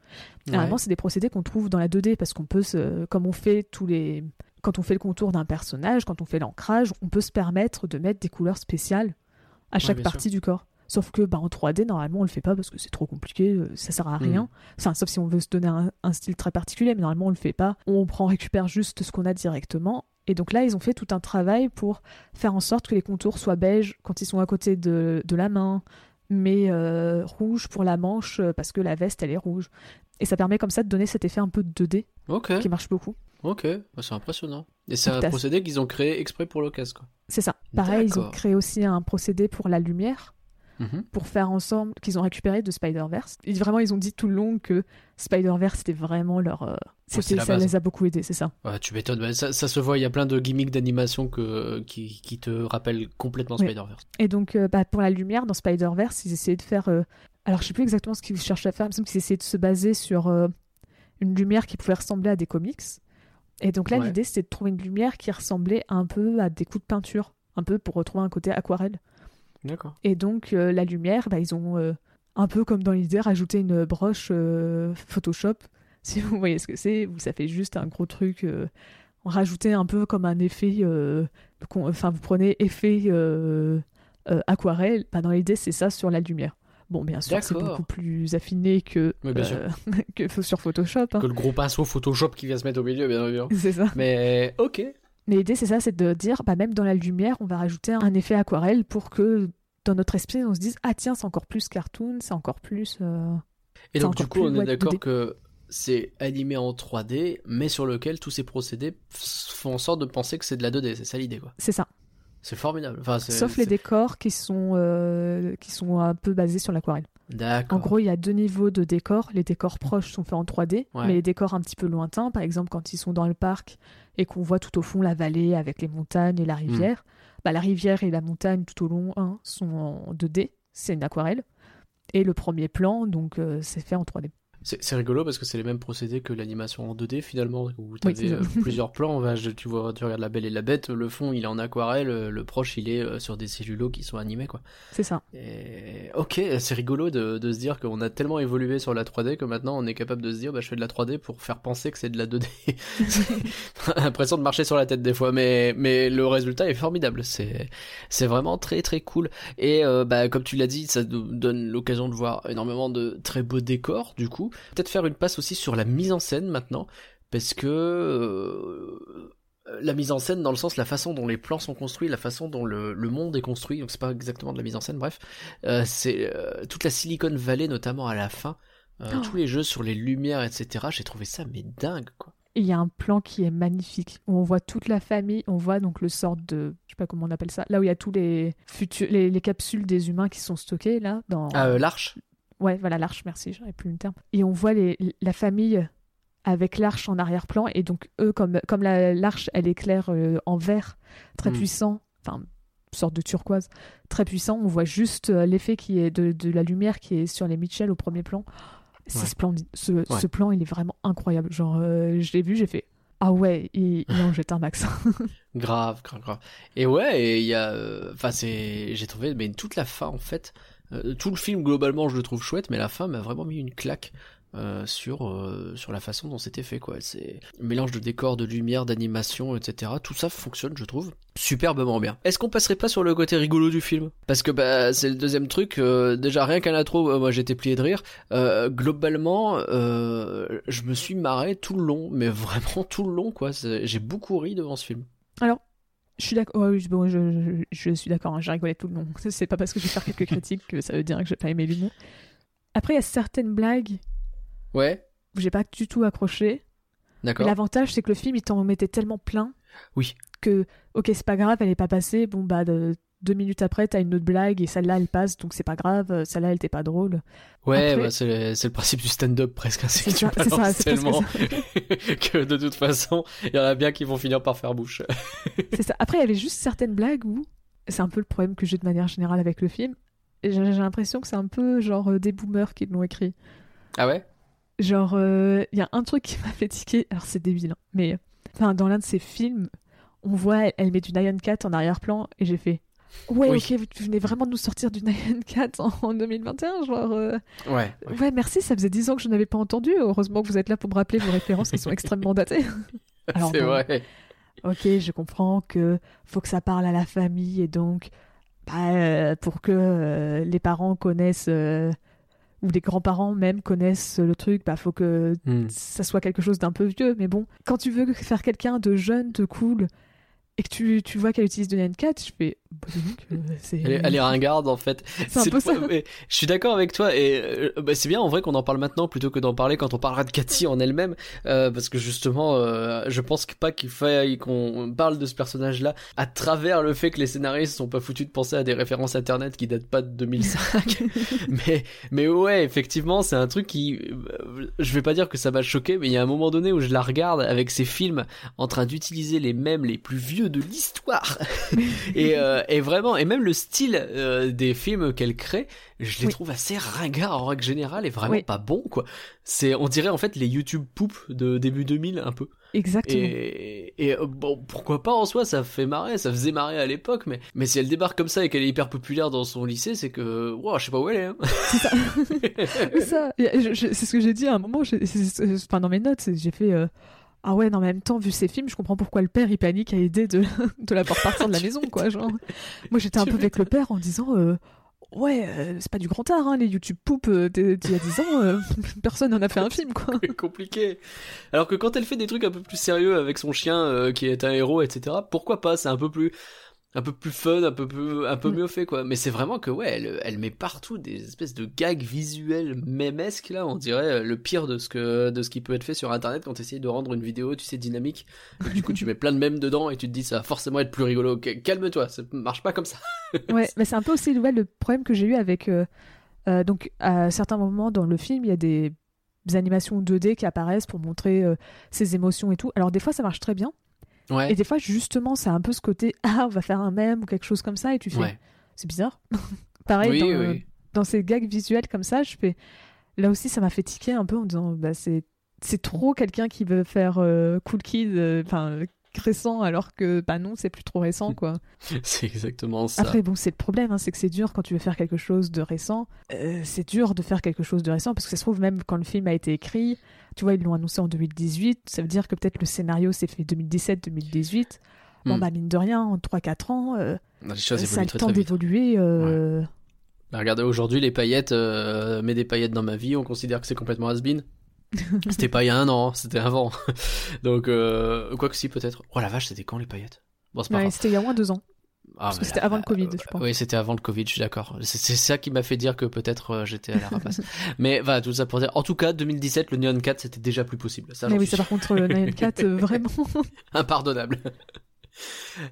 Normalement, c'est des procédés qu'on trouve dans la 2D parce qu'on peut, se, comme on fait tous les, quand on fait le contour d'un personnage, quand on fait l'ancrage, on peut se permettre de mettre des couleurs spéciales à chaque partie du corps. Sauf que bah, en 3D, normalement, on le fait pas parce que c'est trop compliqué, euh, ça sert à rien.
Mhm.
Enfin, sauf si on veut se donner un, un style très particulier, mais normalement, on le fait pas. On prend, récupère juste ce qu'on a directement. Et donc là, ils ont fait tout un travail pour faire en sorte que les contours soient beiges quand ils sont à côté de, de la main, mais euh, rouge pour la manche euh, parce que la veste, elle est rouge. Et ça permet comme ça de donner cet effet un peu de 2D
Ok,
qui marche beaucoup.
ok, Bah, c'est impressionnant. Et c'est un procédé qu'ils ont créé exprès pour l'occasion.
C'est ça. Pareil, ils ont créé aussi un procédé pour la lumière.
Mhm.
pour faire ensemble qu'ils ont récupéré de Spider-Verse. Vraiment, ils ont dit tout le long que Spider-Verse c'était vraiment leur. euh, c'était- ça les a beaucoup aidés, c'est ça.
Ouais, tu m'étonnes, ça, ça se voit, il y a plein de gimmicks d'animation que, qui, qui te rappellent complètement
Oui.
Spider-Verse.
Et donc, euh, bah, pour la lumière, dans Spider-Verse, ils essayaient de faire. euh, Alors, je sais plus exactement ce qu'ils cherchaient à faire, il me semble qu'ils essayaient de se baser sur une lumière qui pouvait ressembler à des comics. Et donc là,
Ouais.
l'idée, c'était de trouver une lumière qui ressemblait un peu à des coups de peinture, un peu pour retrouver un côté aquarelle.
D'accord.
Et donc, euh, la lumière, bah, ils ont euh, un peu comme dans l'idée rajouté une broche euh, Photoshop. Si vous voyez ce que c'est, ça fait juste un gros truc. Euh, rajouter un peu comme un effet. euh, Enfin, vous prenez effet euh, euh, aquarelle. Bah, dans l'idée, c'est ça sur la lumière. Bon, bien sûr, c'est beaucoup plus affiné que,
Oui, bien
euh, que sur Photoshop. hein.
Que le gros pinceau Photoshop qui vient se mettre au milieu, bien évidemment.
C'est ça.
Mais ok.
Mais l'idée, c'est ça, c'est de dire, bah, même dans la lumière, on va rajouter un effet aquarelle pour que dans notre esprit, on se dise, ah tiens, c'est encore plus cartoon, c'est encore plus. euh,
Et donc, du coup, on est d'accord
2D.
que c'est animé en 3D, mais sur lequel tous ces procédés font en sorte de penser que c'est de la 2D. C'est ça l'idée, quoi.
C'est ça.
C'est formidable. Enfin,
Sauf les décors qui sont, euh, qui sont un peu basés sur l'aquarelle.
D'accord.
En gros, il y a deux niveaux de décors. Les décors proches sont faits en 3D,
Ouais.
mais les décors un petit peu lointains, par exemple quand ils sont dans le parc et qu'on voit tout au fond la vallée avec les montagnes et
Hmm.
la rivière, bah, la rivière et la montagne tout au long hein, sont en 2D, c'est une aquarelle. Et le premier plan, donc euh, c'est fait en 3D.
C'est rigolo parce que c'est les mêmes procédés que l'animation en 2D finalement, où tu avais
ça.
plusieurs plans. on va- je- tu, vois, tu regardes La Belle et la Bête, le fond il est en aquarelle, euh, le proche il est euh, sur des cellulos qui sont animés. quoi.
C'est ça.
Et... Ok, c'est rigolo de, de se dire qu'on a tellement évolué sur la 3D que maintenant on est capable de se dire bah, je fais de la 3D pour faire penser que c'est de la 2D. L'impression de marcher sur la tête des fois, mais, mais le résultat est formidable. C'est c'est vraiment très très cool. Et euh, bah, comme tu l'as dit, ça nous donne l'occasion de voir énormément de très beaux décors du coup. Peut-être faire une passe aussi sur la mise en scène maintenant, parce que euh, la mise en scène dans le sens la façon dont les plans sont construits, la façon dont le, le monde est construit, donc c'est pas exactement de la mise en scène, bref, euh, c'est euh, toute la Silicon Valley notamment à la fin,
Oh.
tous les jeux sur les lumières, etc. J'ai trouvé ça mais dingue quoi.
Il y a un plan qui est magnifique où on voit toute la famille, on voit donc le sort de, je sais pas comment on appelle ça, là où il y a tous les futurs, les, les capsules des humains qui sont stockées là dans.
Ah, l'arche
Ouais, voilà l'arche, merci, j'aurais plus le terme. Et on voit les, la famille avec l'arche en arrière-plan et donc eux comme comme la- l'arche elle éclaire euh, en vert très
Mm.
puissant, enfin sorte de turquoise très puissant, on voit juste euh, l'effet qui est de, de la lumière qui est sur les Mitchell au premier plan. C'est
Ouais.
splendide. Ce, ce plan, il est vraiment incroyable. Genre, euh, je l'ai vu, j'ai fait ah ouais, il, il en jette un max.
Grave, grave, grave. Et ouais, et il y a, euh, enfin c'est, j'ai trouvé, mais toute la fin en fait, euh, tout le film globalement je le trouve chouette, mais la fin m'a vraiment mis une claque. euh, sur euh, sur la façon dont c'était fait quoi. C'est mélange de décors de lumière d'animation etc tout ça fonctionne je trouve superbement bien. Est-ce qu'on passerait pas sur le côté rigolo du film? Parce que bah c'est le deuxième truc euh, déjà rien qu'à l'intro euh, moi j'étais plié de rire. Euh, globalement je me suis marré tout le long mais vraiment tout le long quoi. J'ai beaucoup ri devant ce film
Je suis d'accord. ouais, oui, bon, je, je- je suis d'accord. hein, j'ai rigolé tout le long. C'est pas parce que je vais faire quelques critiques que ça veut dire que j'ai pas aimé l'humour. Après, il y a certaines blagues
ouais
où j'ai pas du tout accroché. Mais
D'accord.
l'avantage, c'est que le film, il t'en mettait tellement plein.
Oui.
Que, ok, c'est pas grave, elle est pas passée. Bon, bah, de- deux minutes après, t'as une autre blague et celle-là, elle passe, donc c'est pas grave. euh, Celle-là, elle était pas drôle.
Ouais,
Après-
bah, c'est le, principe du stand-up presque. hein, C'est que tu
ça, c'est ça,
balances
c'est
tellement que de toute façon, il y en a bien qui vont finir par faire bouche.
C'est ça. Après, il y avait juste certaines blagues où c'est un peu le problème que j'ai de manière générale avec le film. J'ai l'impression que c'est un peu genre euh, des boomers qui l'ont écrit.
Ah ouais?
Genre, euh, il y a un truc qui m'a fait tiquer. Alors, c'est débile, hein, mais enfin, dans l'un de ces films, on voit, elle, elle met du Nyan Cat en arrière-plan et j'ai fait. Ouais,
Oui.
ok, vous venez vraiment de nous sortir du Nyan Cat en, en 2021, genre. euh,
Ouais.
Ouais, merci, ça faisait 10 ans que je n'avais pas entendu. Heureusement que vous êtes là pour me rappeler vos références qui sont extrêmement datées.
C'est vrai.
Ok, je comprends que faut que ça parle à la famille et donc bah, euh, pour que euh, les parents connaissent ou les grands-parents même connaissent le truc, bah faut que
Hmm.
ça soit quelque chose d'un peu vieux. Mais bon, quand tu veux faire quelqu'un de jeune, de cool et que tu, tu vois qu'elle utilise de Nyan Cat, je fais bah, euh, c'est
Elle, est- elle est ringarde en fait.
C'est un peu
le
ça.
mais je suis d'accord avec toi et euh, bah, c'est bien en vrai qu'on en parle maintenant plutôt que d'en parler quand on parlera de Cathy en elle-même euh, parce que justement euh, je pense que pas qu'il faille qu'on parle de ce personnage-là à travers le fait que les scénaristes sont pas foutus de penser à des références internet qui datent pas de 2005 mais mais ouais effectivement c'est un truc qui je vais pas dire que ça m'a choqué mais il y a un moment donné où je la regarde avec ses films en train d'utiliser les mêmes les plus vieux de l'histoire et, euh, et vraiment et même le style euh, des films qu'elle crée je les
Oui.
trouve assez ringards en règle générale et vraiment
Oui.
pas bons quoi c'est on dirait en fait les YouTube poop de début 2000 un peu
exactement.
et, et bon pourquoi pas en soi ça fait marrer ça faisait marrer à l'époque mais mais si elle débarque comme ça et qu'elle est hyper populaire dans son lycée c'est que wow, je sais pas où elle est hein.
C'est ça. C'est ce que j'ai dit à un moment. Enfin, dans mes notes, j'ai fait. euh, Ah ouais, non, en même temps, vu ces films, je comprends pourquoi le père il panique à aider de, de la voir partir de la maison, quoi. Genre. Moi, j'étais un peu avec le père en disant. euh, Ouais, euh, c'est pas du grand art, hein, les YouTube poop euh, d'il y a 10 ans, personne n'en a fait un film, quoi.
C'est compliqué. Alors que quand elle fait des trucs un peu plus sérieux avec son chien qui est un héros, etc. Pourquoi pas C'est un peu plus, un peu plus fun, un peu plus, un peu
Mm.
mieux fait quoi. Mais c'est vraiment que ouais, elle, elle met partout des espèces de gags visuels mémesques là. On dirait euh, le pire de ce que, de ce qui peut être fait sur Internet quand tu essayes de rendre une vidéo, tu sais, dynamique. Et du coup, tu mets plein de mèmes dedans et tu te dis ça va forcément être plus rigolo. Calme-toi, ça marche pas comme ça.
Ouais, mais c'est un peu aussi ouais, le problème que j'ai eu avec. euh, euh, donc, à certains moments dans le film, il y a des, des animations 2D qui apparaissent pour montrer euh, ses émotions et tout. Alors, des fois, ça marche très bien.
Ouais.
Et des fois, justement, c'est un peu ce côté Ah, on va faire un mème ou quelque chose comme ça, et tu fais
Ouais.
C'est bizarre. Pareil,
Oui,
dans,
oui.
euh, dans ces gags visuels comme ça, je fais. Là aussi, ça m'a fait tiquer un peu en disant, bah, c'est c'est trop quelqu'un qui veut faire euh, cool kid, euh, enfin récent, alors que bah non, c'est plus trop récent quoi.
c'est exactement ça.
Après bon, c'est le problème, hein, c'est que c'est dur quand tu veux faire quelque chose de récent. Euh, c'est dur de faire quelque chose de récent parce que ça se trouve même quand le film a été écrit, tu vois, ils l'ont annoncé en 2018, ça veut dire que peut-être le scénario s'est fait 2017-2018. Bon
Hmm.
bah mine de rien, en 3-4 ans, euh,
Les choses
ça a le temps d'évoluer. euh,
Bah, regardez, aujourd'hui, les paillettes, euh, mets des paillettes dans ma vie, on considère que c'est complètement has-been. c'était pas il y a un an, c'était avant. Donc, euh, quoi que si, peut-être. Oh la vache, c'était quand les paillettes? Bon, c'est pas
ouais, c'était il y a moins de deux ans.
Ah,
parce que c'était avant le Covid,
euh,
je pense.
Oui, c'était avant le Covid, je suis d'accord. C'est ça qui m'a fait dire que peut-être euh, j'étais à la rapace. mais voilà, tout ça pour dire. En tout cas, 2017, le Neon 4, c'était déjà plus possible. Ça,
Mais oui, ça par contre, le Cat, euh, vraiment.
impardonnable.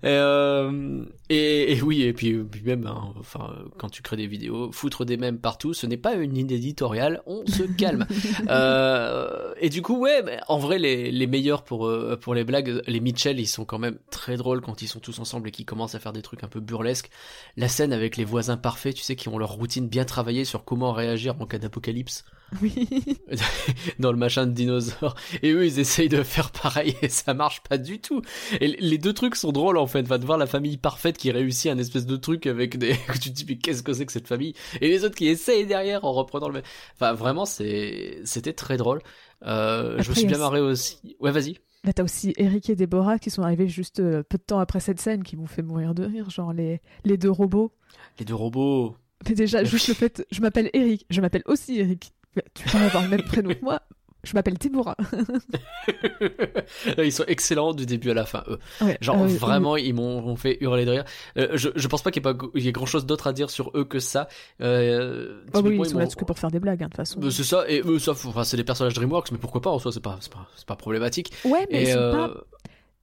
Et, euh, et, et oui, et puis, puis même, hein, enfin, quand tu crées des vidéos, foutre des mèmes partout, ce n'est pas une ligne éditoriale, on se calme. euh, et du coup, ouais, mais en vrai, les, les meilleurs pour, euh, pour les blagues, les Mitchell, ils sont quand même très drôles quand ils sont tous ensemble et qu'ils commencent à faire des trucs un peu burlesques. La scène avec les voisins parfaits, tu sais, qui ont leur routine bien travaillée sur comment réagir en cas d'apocalypse
oui.
dans le machin de dinosaure. Et eux, ils essayent de faire pareil et ça marche pas du tout. Et les deux trucs sont drôles en fait. Va de voir la famille parfaite qui réussit un espèce de truc avec des. tu te dis, mais qu'est-ce que c'est que cette famille? Et les autres qui essayent derrière en reprenant le même. Enfin, vraiment, c'est c'était très drôle. Euh, je me suis bien marré aussi. Ouais, vas-y.
Là, t'as aussi Eric et Déborah qui sont arrivés juste euh, peu de temps après cette scène qui m'ont fait mourir de rire, genre les, les deux robots.
Les deux robots.
Mais déjà, juste le fait, je m'appelle Eric, je m'appelle aussi Eric. Tu peux avoir le même prénom que moi. Je m'appelle Déborah.
ils sont excellents du début à la fin, eux.
Ouais,
Genre
euh,
vraiment, ils m'ont fait hurler de rire. Euh, je, je pense pas qu'il y ait y grand chose d'autre à dire sur eux que ça. Euh,
Ah oui, ils sont là que pour faire des blagues, hein, de toute façon.
Euh, c'est ça, et eux, ça, faut- enfin, c'est des personnages DreamWorks, mais pourquoi pas en soi, c'est pas, pas, pas problématique.
Ouais, mais
Et
ils sont pas.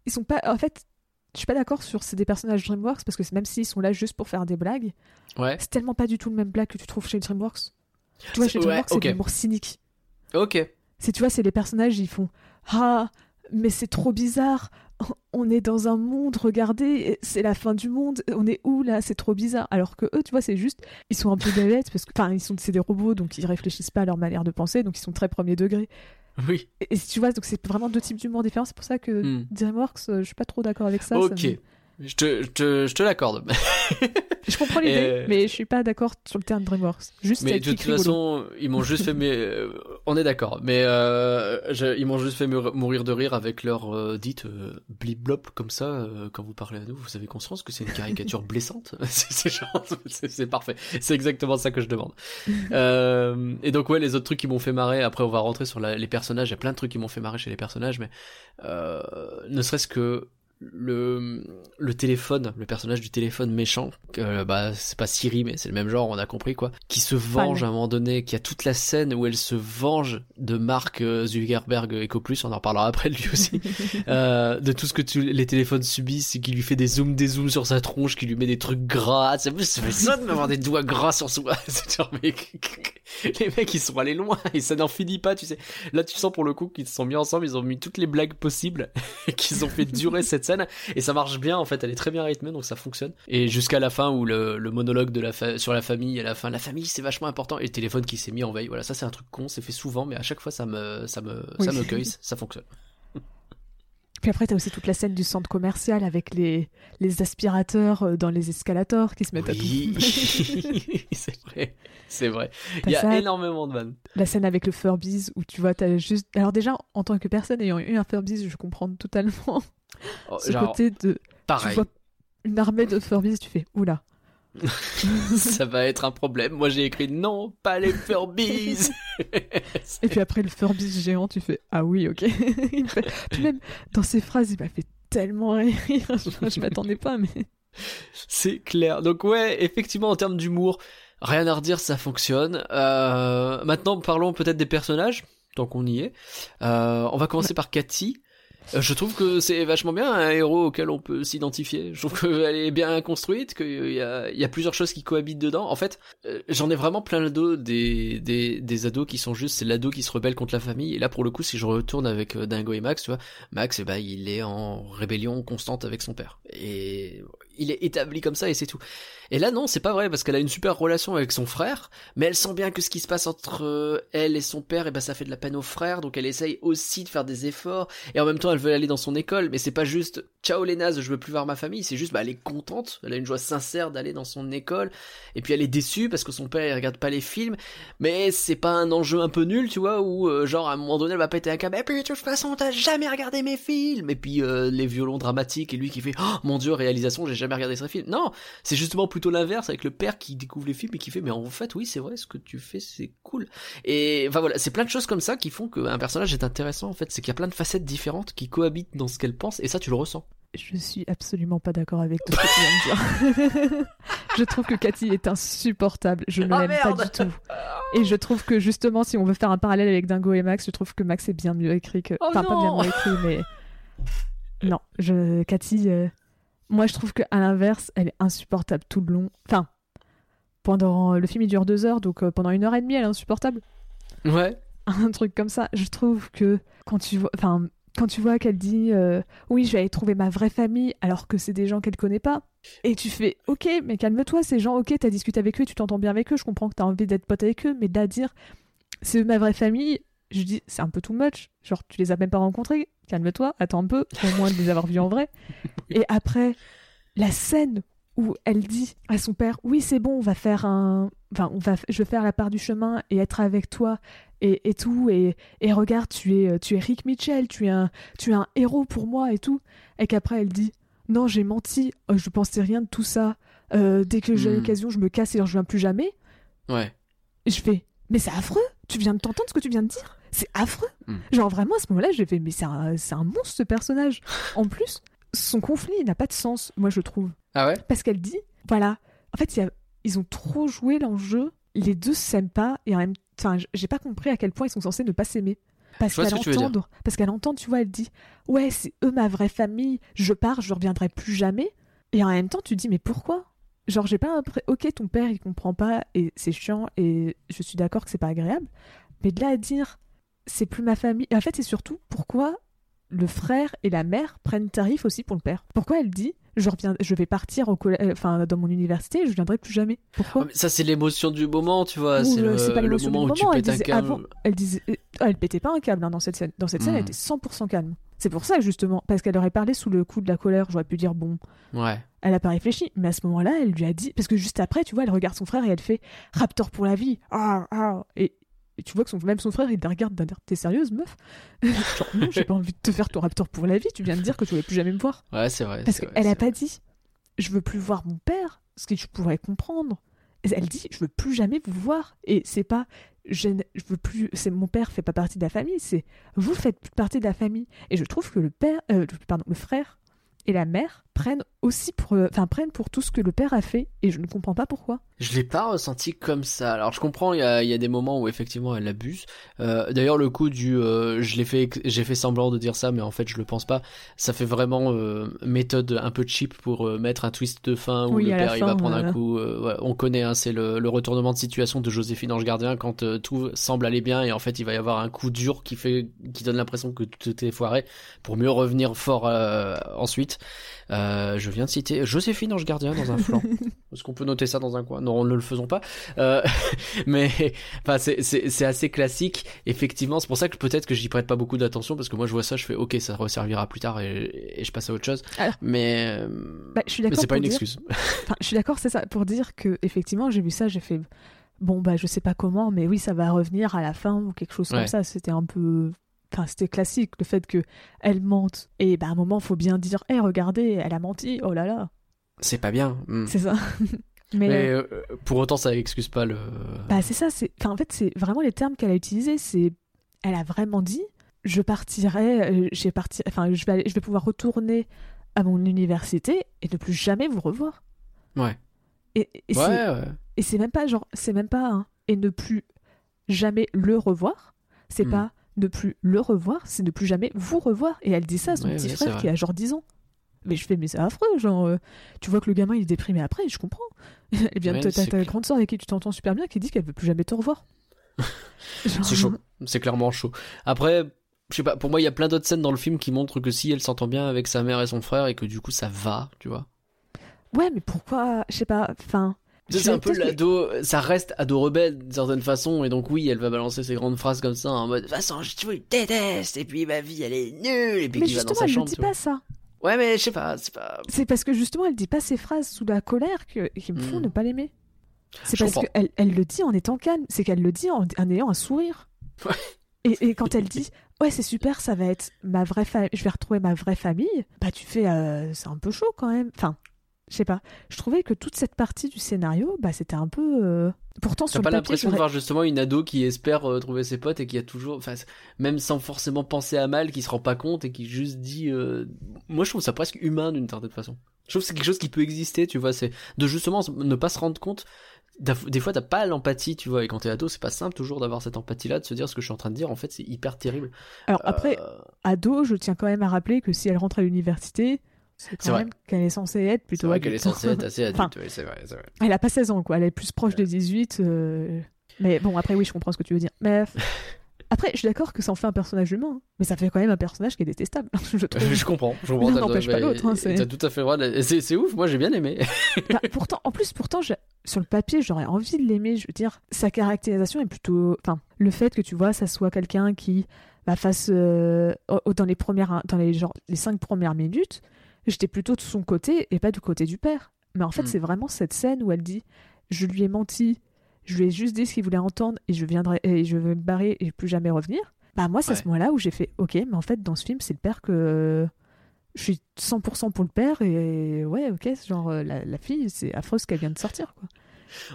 Ils sont pas. En fait, je suis pas d'accord sur c'est des personnages DreamWorks parce que même s'ils sont là juste pour faire des blagues,
ouais,
c'est tellement pas du tout le même blague que tu trouves chez DreamWorks. Tu vois,
ouais,
DreamWorks, c'est
ok.
de l'humour cynique.
ok,
C'est, tu vois, c'est les personnages, ils font Ah, mais c'est trop bizarre. On est dans un monde, regardez, c'est la fin du monde. On est où là? C'est trop bizarre. Alors que eux, tu vois, c'est juste, ils sont un peu bébêtes parce que, enfin, ils sont, c'est des robots, donc ils réfléchissent pas à leur manière de penser, donc ils sont très premier degré.
oui,
Et, et tu vois, donc c'est vraiment deux types d'humour différents. C'est pour ça que
Hmm.
DreamWorks, euh, je suis pas trop d'accord avec ça. ça
ok.
me-
Je te, je te, je te l'accorde.
Je comprends l'idée,
Et-
mais je suis pas d'accord sur le terme DreamWorks. Juste
Mais de toute
rigolo.
façon, ils m'ont juste fait, mais euh, on est d'accord. Mais euh, je- ils m'ont juste fait mou- mourir de rire avec leur euh, dite euh, blip blop comme ça euh, quand vous parlez à nous. Vous avez conscience que c'est une caricature blessante? C'est parfait. C'est exactement ça que je demande. Euh, et donc ouais, les autres trucs qui m'ont fait marrer. Après, on va rentrer sur la- les personnages. Il y a plein de trucs qui m'ont fait marrer chez les personnages, mais euh, ne serait-ce que le le téléphone, le personnage du téléphone méchant, euh, bah c'est pas Siri mais c'est le même genre, on a compris quoi, qui se venge
Fan.
à un moment donné, qui a toute la scène où elle se venge de Mark euh, Zuckerberg EcoPlus, on en parlera après lui aussi, euh, de tout ce que tu- les téléphones subissent, et qui lui fait des zooms, des zooms sur sa tronche, qui lui met des trucs gras, ça fait ça de m'avoir des doigts gras sur soi, c'est genre mais les mecs ils sont allés loin et ça n'en finit pas, tu sais. Là tu sens pour le coup qu'ils se sont mis ensemble, ils ont mis toutes les blagues possibles et qu'ils ont fait durer cette scène. Et ça marche bien en fait. Elle est très bien rythmée donc ça fonctionne. Et jusqu'à la fin où le, le monologue de la fa- sur la famille à la fin la famille c'est vachement important. Et le téléphone qui s'est mis en veille. Voilà ça c'est un truc con c'est fait souvent mais à chaque fois ça me ça me ça me cueille. Ça fonctionne.
Puis après, t'as aussi toute la scène du centre commercial avec les, les aspirateurs euh, dans les escalators qui se mettent à tout.
c'est vrai. C'est vrai. Il y a
ça.
énormément de vannes.
La scène avec le Furbies où tu vois, t'as juste. Alors, déjà, en tant que personne ayant eu un Furbies, je comprends totalement ce
genre
côté de. Tu
pareil
vois une armée de Furbies, tu fais Oula.
ça va être un problème moi j'ai écrit non pas les Furbies
Et puis après, le Furbies géant, tu fais Ah oui, ok. Il fait- Puis même dans ses phrases, il m'a fait tellement rire. Je, je m'attendais pas, mais.
C'est clair. Donc ouais, effectivement, en termes d'humour, rien à redire, ça fonctionne. Euh, maintenant, parlons peut-être des personnages, tant qu'on y est. Euh, on va commencer par Cathy. Euh, Je trouve que c'est vachement bien un héros auquel on peut s'identifier. Je trouve qu'elle est bien construite, qu'il y a, plusieurs choses qui cohabitent dedans. En fait, euh, j'en ai vraiment plein le dos des, des, des ados qui sont juste, c'est l'ado qui se rebelle contre la famille. Et là, pour le coup, si je retourne avec euh, Dingo et Max, tu vois, Max, eh ben, il est en rébellion constante avec son père. Et il est établi comme ça et c'est tout. Et là, non, c'est pas vrai parce qu'elle a une super relation avec son frère, mais elle sent bien que ce qui se passe entre euh, elle et son père, et ben ça fait de la peine au frère, donc elle essaye aussi de faire des efforts. Et en même temps, elle veut aller dans son école, mais c'est pas juste ciao les nazes, je veux plus voir ma famille. C'est juste, bah, elle est contente, elle a une joie sincère d'aller dans son école. Et puis elle est déçue parce que son père il regarde pas les films, mais c'est pas un enjeu un peu nul, tu vois, où euh, genre à un moment donné elle va péter un câble. Et puis de toute façon, t'as jamais regardé mes films. Et puis euh, les violons dramatiques et lui qui fait, oh mon dieu, réalisation, j'ai jamais regardé ce film. Non, c'est justement plutôt l'inverse avec le père qui découvre les films et qui fait mais en fait oui c'est vrai ce que tu fais c'est cool et enfin voilà c'est plein de choses comme ça qui font qu'un personnage est intéressant en fait c'est qu'il y a plein de facettes différentes qui cohabitent dans ce qu'elle pense et ça tu le ressens
Je suis absolument pas d'accord avec tout ce que tu viens de dire. je trouve que Cathy est insupportable. Je ne
Ah,
l'aime pas du tout. Et je trouve que justement, si on veut faire un parallèle avec Dingo et Max, je trouve que Max est bien mieux écrit que.
Oh
enfin, pas bien mieux écrit, mais. Non, je... Cathy, euh, moi je trouve qu'à l'inverse, elle est insupportable tout le long. Enfin, pendant. Le film il dure deux heures, donc euh, pendant une heure et demie, elle est insupportable.
ouais
un truc comme ça. Je trouve que quand tu vois, enfin, quand tu vois qu'elle dit euh, oui, je vais aller trouver ma vraie famille, alors que c'est des gens qu'elle connaît pas, et tu fais ok, mais calme-toi, ces gens, ok, t'as discuté avec eux, tu t'entends bien avec eux, je comprends que t'as envie d'être pote avec eux, mais de là dire c'est ma vraie famille, je dis c'est un peu too much. Genre tu les as même pas rencontrés, calme-toi, attends un peu, au moins de les avoir vus en vrai. Et après la scène où elle dit à son père oui c'est bon on va faire un enfin on va je vais faire la part du chemin et être avec toi et, et tout et, et regarde tu es tu es Rick Mitchell tu es un tu es un héros pour moi et tout. Et qu'après elle dit non j'ai menti euh, je pensais rien de tout ça. Euh, dès que j'ai
Hmm.
l'occasion je me casse et je viens plus jamais.
Ouais.
Et je fais mais c'est affreux tu viens de t'entendre ce que tu viens de dire. C'est affreux.
Hmm.
genre vraiment à ce moment-là j'ai fait mais c'est un, c'est un monstre ce personnage. En plus son conflit n'a pas de sens moi je trouve.
Ah ouais?
Parce qu'elle dit, voilà, en fait, il y a- ils ont trop joué l'enjeu, les deux s'aiment pas, et en même temps, j'ai pas compris à quel point ils sont censés ne pas s'aimer. Parce
vois ce
qu'elle
que tu
parce vois, elle dit, ouais, c'est eux ma vraie famille, je pars, je reviendrai plus jamais. Et en même temps, tu dis, mais pourquoi? Genre, j'ai pas l'impression, ok, ton père, il comprend pas, et c'est chiant, et je suis d'accord que c'est pas agréable, mais de là à dire, c'est plus ma famille. Et en fait, c'est surtout pourquoi le frère et la mère prennent tarif aussi pour le père. Pourquoi elle dit je reviens, je vais partir au euh, enfin dans mon université, et je viendrai plus jamais? Pourquoi?
Ça c'est l'émotion du moment tu vois c'est
euh,
le,
pas
le moment
du
où tu
moment, elle
pètes un
disait
câble
avant- Elle disait, euh, elle pétait pas un câble hein, dans cette scène. Dans cette scène, elle
Hmm.
était 100% calme. C'est pour ça justement, parce qu'elle aurait parlé sous le coup de la colère. J'aurais pu dire bon,
ouais
elle a pas réfléchi, mais à ce moment-là, elle lui a dit, parce que juste après, tu vois, elle regarde son frère et elle fait Raptor pour la vie. Ah, ah. Et, et tu vois que son, même son frère, il la regarde d'un air, t'es sérieuse, meuf? Genre, non, j'ai pas envie de te faire ton Raptor pour la vie. Tu viens de dire que tu voulais plus jamais me voir.
ouais c'est vrai
Parce qu'elle a pas dit je veux plus voir mon père, ce que je pourrais comprendre. Elle dit je veux plus jamais vous voir. Et c'est pas je, je veux plus c'est mon père fait pas partie de la famille, c'est vous faites plus partie de la famille. Et je trouve que le père euh, pardon, le frère et la mère prennent aussi pour euh, enfin prennent pour tout ce que le père a fait et je ne comprends pas pourquoi.
Je l'ai pas ressenti comme ça. Alors je comprends, il y a, y a des moments où effectivement elle abuse. Euh, D'ailleurs le coup du, euh, je l'ai fait, j'ai fait semblant de dire ça, mais en fait je le pense pas. Ça fait vraiment euh, méthode un peu cheap pour mettre un twist de fin où
Oui,
le père il va prendre un coup. ouais, on connaît, hein, c'est le, le retournement de situation de Joséphine Ange Gardien quand tout semble aller bien et en fait il va y avoir un coup dur qui fait, qui donne l'impression que tout est foiré pour mieux revenir fort ensuite. Euh, je viens de citer Joséphine Ange Gardien dans un flanc. Est-ce qu'on peut noter ça dans un coin? Non, ne le faisons pas. Euh, mais enfin, c'est- assez classique. Effectivement, c'est pour ça que peut-être que j'y prête pas beaucoup d'attention parce que moi je vois ça, je fais OK, ça resservira plus tard et, et je passe à autre chose.
Alors,
mais euh,
Bah, je suis
mais
d'accord
c'est pas une
dire-
excuse.
Enfin, je suis d'accord, c'est ça, pour dire que effectivement j'ai vu ça, j'ai fait bon bah je sais pas comment, mais oui ça va revenir à la fin ou quelque chose
Ouais.
comme ça. C'était un peu, enfin c'était classique le fait que elle mente et bah à un moment faut bien dire, hé regardez, elle a menti, oh là là,
C'est pas bien. Hmm.
c'est ça. mais
Mais
euh,
euh, pour autant, ça excuse pas le.
bah c'est ça, c'est, enfin en fait c'est vraiment les termes qu'elle a utilisés, c'est, elle a vraiment dit, je partirai, euh, j'ai parti, enfin je vais, aller- je vais pouvoir retourner à mon université et ne plus jamais vous revoir.
Ouais.
Et, et c'est-
ouais, ouais.
Et c'est même pas genre, c'est même pas et ne plus jamais le revoir. C'est
Hmm.
pas ne plus le revoir, c'est ne plus jamais vous revoir. Et elle dit ça à son
Ouais,
petit
ouais,
frère qui a genre 10 ans. Mais je fais, mais c'est affreux, genre, euh, tu vois que le gamin il est déprimé après, je comprends. Et bien,
Ouais,
t'as ta
clair.
grande soeur avec qui tu t'entends super bien qui dit qu'elle veut plus jamais te revoir.
C'est chaud. C'est clairement chaud. Après, je sais pas, pour moi, il y a plein d'autres scènes dans le film qui montrent que si elle s'entend bien avec sa mère et son frère et que du coup ça va, tu vois.
Ouais, mais pourquoi, je sais pas, enfin.
C'est un peu
que-
l'ado, ça reste ado rebelle d'une certaine façon, et donc oui, elle va balancer ses grandes phrases comme ça en mode, de toute façon, je te déteste, et puis ma vie elle est nulle, et puis
Mais
va dans
justement,
sa
elle ne dit pas ça.
Ouais, mais je sais pas, c'est pas.
C'est parce que justement, elle dit pas ces phrases sous la colère que, qui me font
Hmm.
ne pas l'aimer. C'est parce qu'elle elle le dit en étant calme. C'est qu'elle le dit en, en ayant un sourire.
Ouais.
Et, et quand elle dit ouais c'est super, ça va être ma vraie famille, je vais retrouver ma vraie famille. Bah tu fais euh, c'est un peu chaud quand même. Enfin je sais pas. Je trouvais que toute cette partie du scénario bah c'était un peu. euh, Pourtant sur
pas l'impression de voir justement une ado qui espère euh, trouver ses potes et qui a toujours, enfin, même sans forcément penser à mal, qui se rend pas compte et qui juste dit. euh, Moi, je trouve ça presque humain d'une certaine façon. Je trouve que c'est quelque chose qui peut exister, tu vois. C'est de justement ne pas se rendre compte. Des fois, t'as pas l'empathie, tu vois. Et quand t'es ado, c'est pas simple toujours d'avoir cette empathie-là, de se dire ce que je suis en train de dire. En fait, c'est hyper terrible.
Alors après
Euh,
ado, je tiens quand même à rappeler que si elle rentre à l'université, c'est
C'est
quand même qu'elle est censée être
c'est
plutôt
vrai qu'elle est censée être assez adulte.
Enfin,
ouais, c'est vrai, c'est vrai.
Elle a pas 16 ans, quoi. Elle est plus proche de 18. euh, Mais bon, après, oui, je comprends ce que tu veux dire. Mais après, je suis d'accord que ça en fait un personnage humain. hein. Mais ça fait quand même un personnage qui est détestable, je trouve.
Je comprends, je comprends.
N'empêche pas l'autre, hein, c'est-
T'as tout à fait droit. C'est c'est ouf, moi j'ai bien aimé.
Bah, pourtant, en plus, pourtant, sur le papier, j'aurais envie de l'aimer. Je veux dire, sa caractérisation est plutôt. Enfin, le fait que tu vois, ça soit quelqu'un qui bah, fasse. euh, Dans les premières. Dans les, genre, les cinq premières minutes, j'étais plutôt de son côté et pas du côté du père. Mais en fait,
Hmm.
c'est vraiment cette scène où elle dit Je lui ai menti, je lui ai juste dit ce qu'il voulait entendre et je viendrai et je vais me barrer et plus jamais revenir. Bah, moi, c'est à ce moment-là où j'ai fait Ok, mais en fait, dans ce film, c'est le père que. Je suis 100% pour le père et ouais, ok, genre euh, la, la fille, c'est affreux ce qu'elle vient de sortir quoi.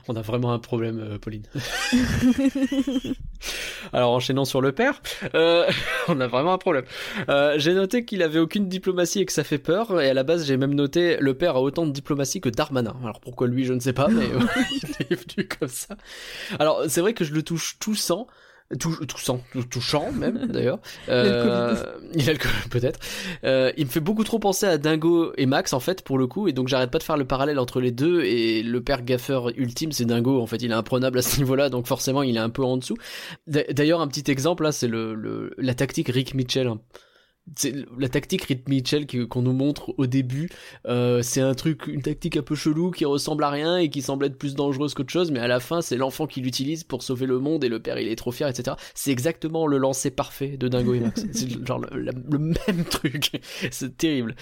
On a vraiment un problème, euh, Pauline. Alors enchaînant sur le père, euh, on a vraiment un problème. Euh, j'ai noté qu'il avait aucune diplomatie et que ça fait peur. Et à la base, j'ai même noté le père a autant de diplomatie que Darmanin. Alors pourquoi lui, je ne sais pas, mais il est venu comme ça. Alors c'est vrai que je le touche tout sans. Tout, touchant, tout- touchant même d'ailleurs. Euh, il a le Covid, peut-être. Euh, il me fait beaucoup trop penser à Dingo et Max en fait pour le coup, et donc j'arrête pas de faire le parallèle entre les deux. Et le père gaffeur ultime, c'est Dingo. En fait, il est imprenable à ce niveau-là, donc forcément, il est un peu en dessous. D'a- D'ailleurs, un petit exemple là, c'est le, le la tactique Rick Mitchell. hein. La tactique Rick Mitchell qu'on nous montre au début. Euh, c'est un truc, une tactique un peu chelou qui ressemble à rien et qui semble être plus dangereuse qu'autre chose, mais à la fin, c'est l'enfant qui l'utilise pour sauver le monde et le père il est trop fier, etc. C'est exactement le lancer parfait de Dingo et Max. c'est genre le, même truc. c'est terrible.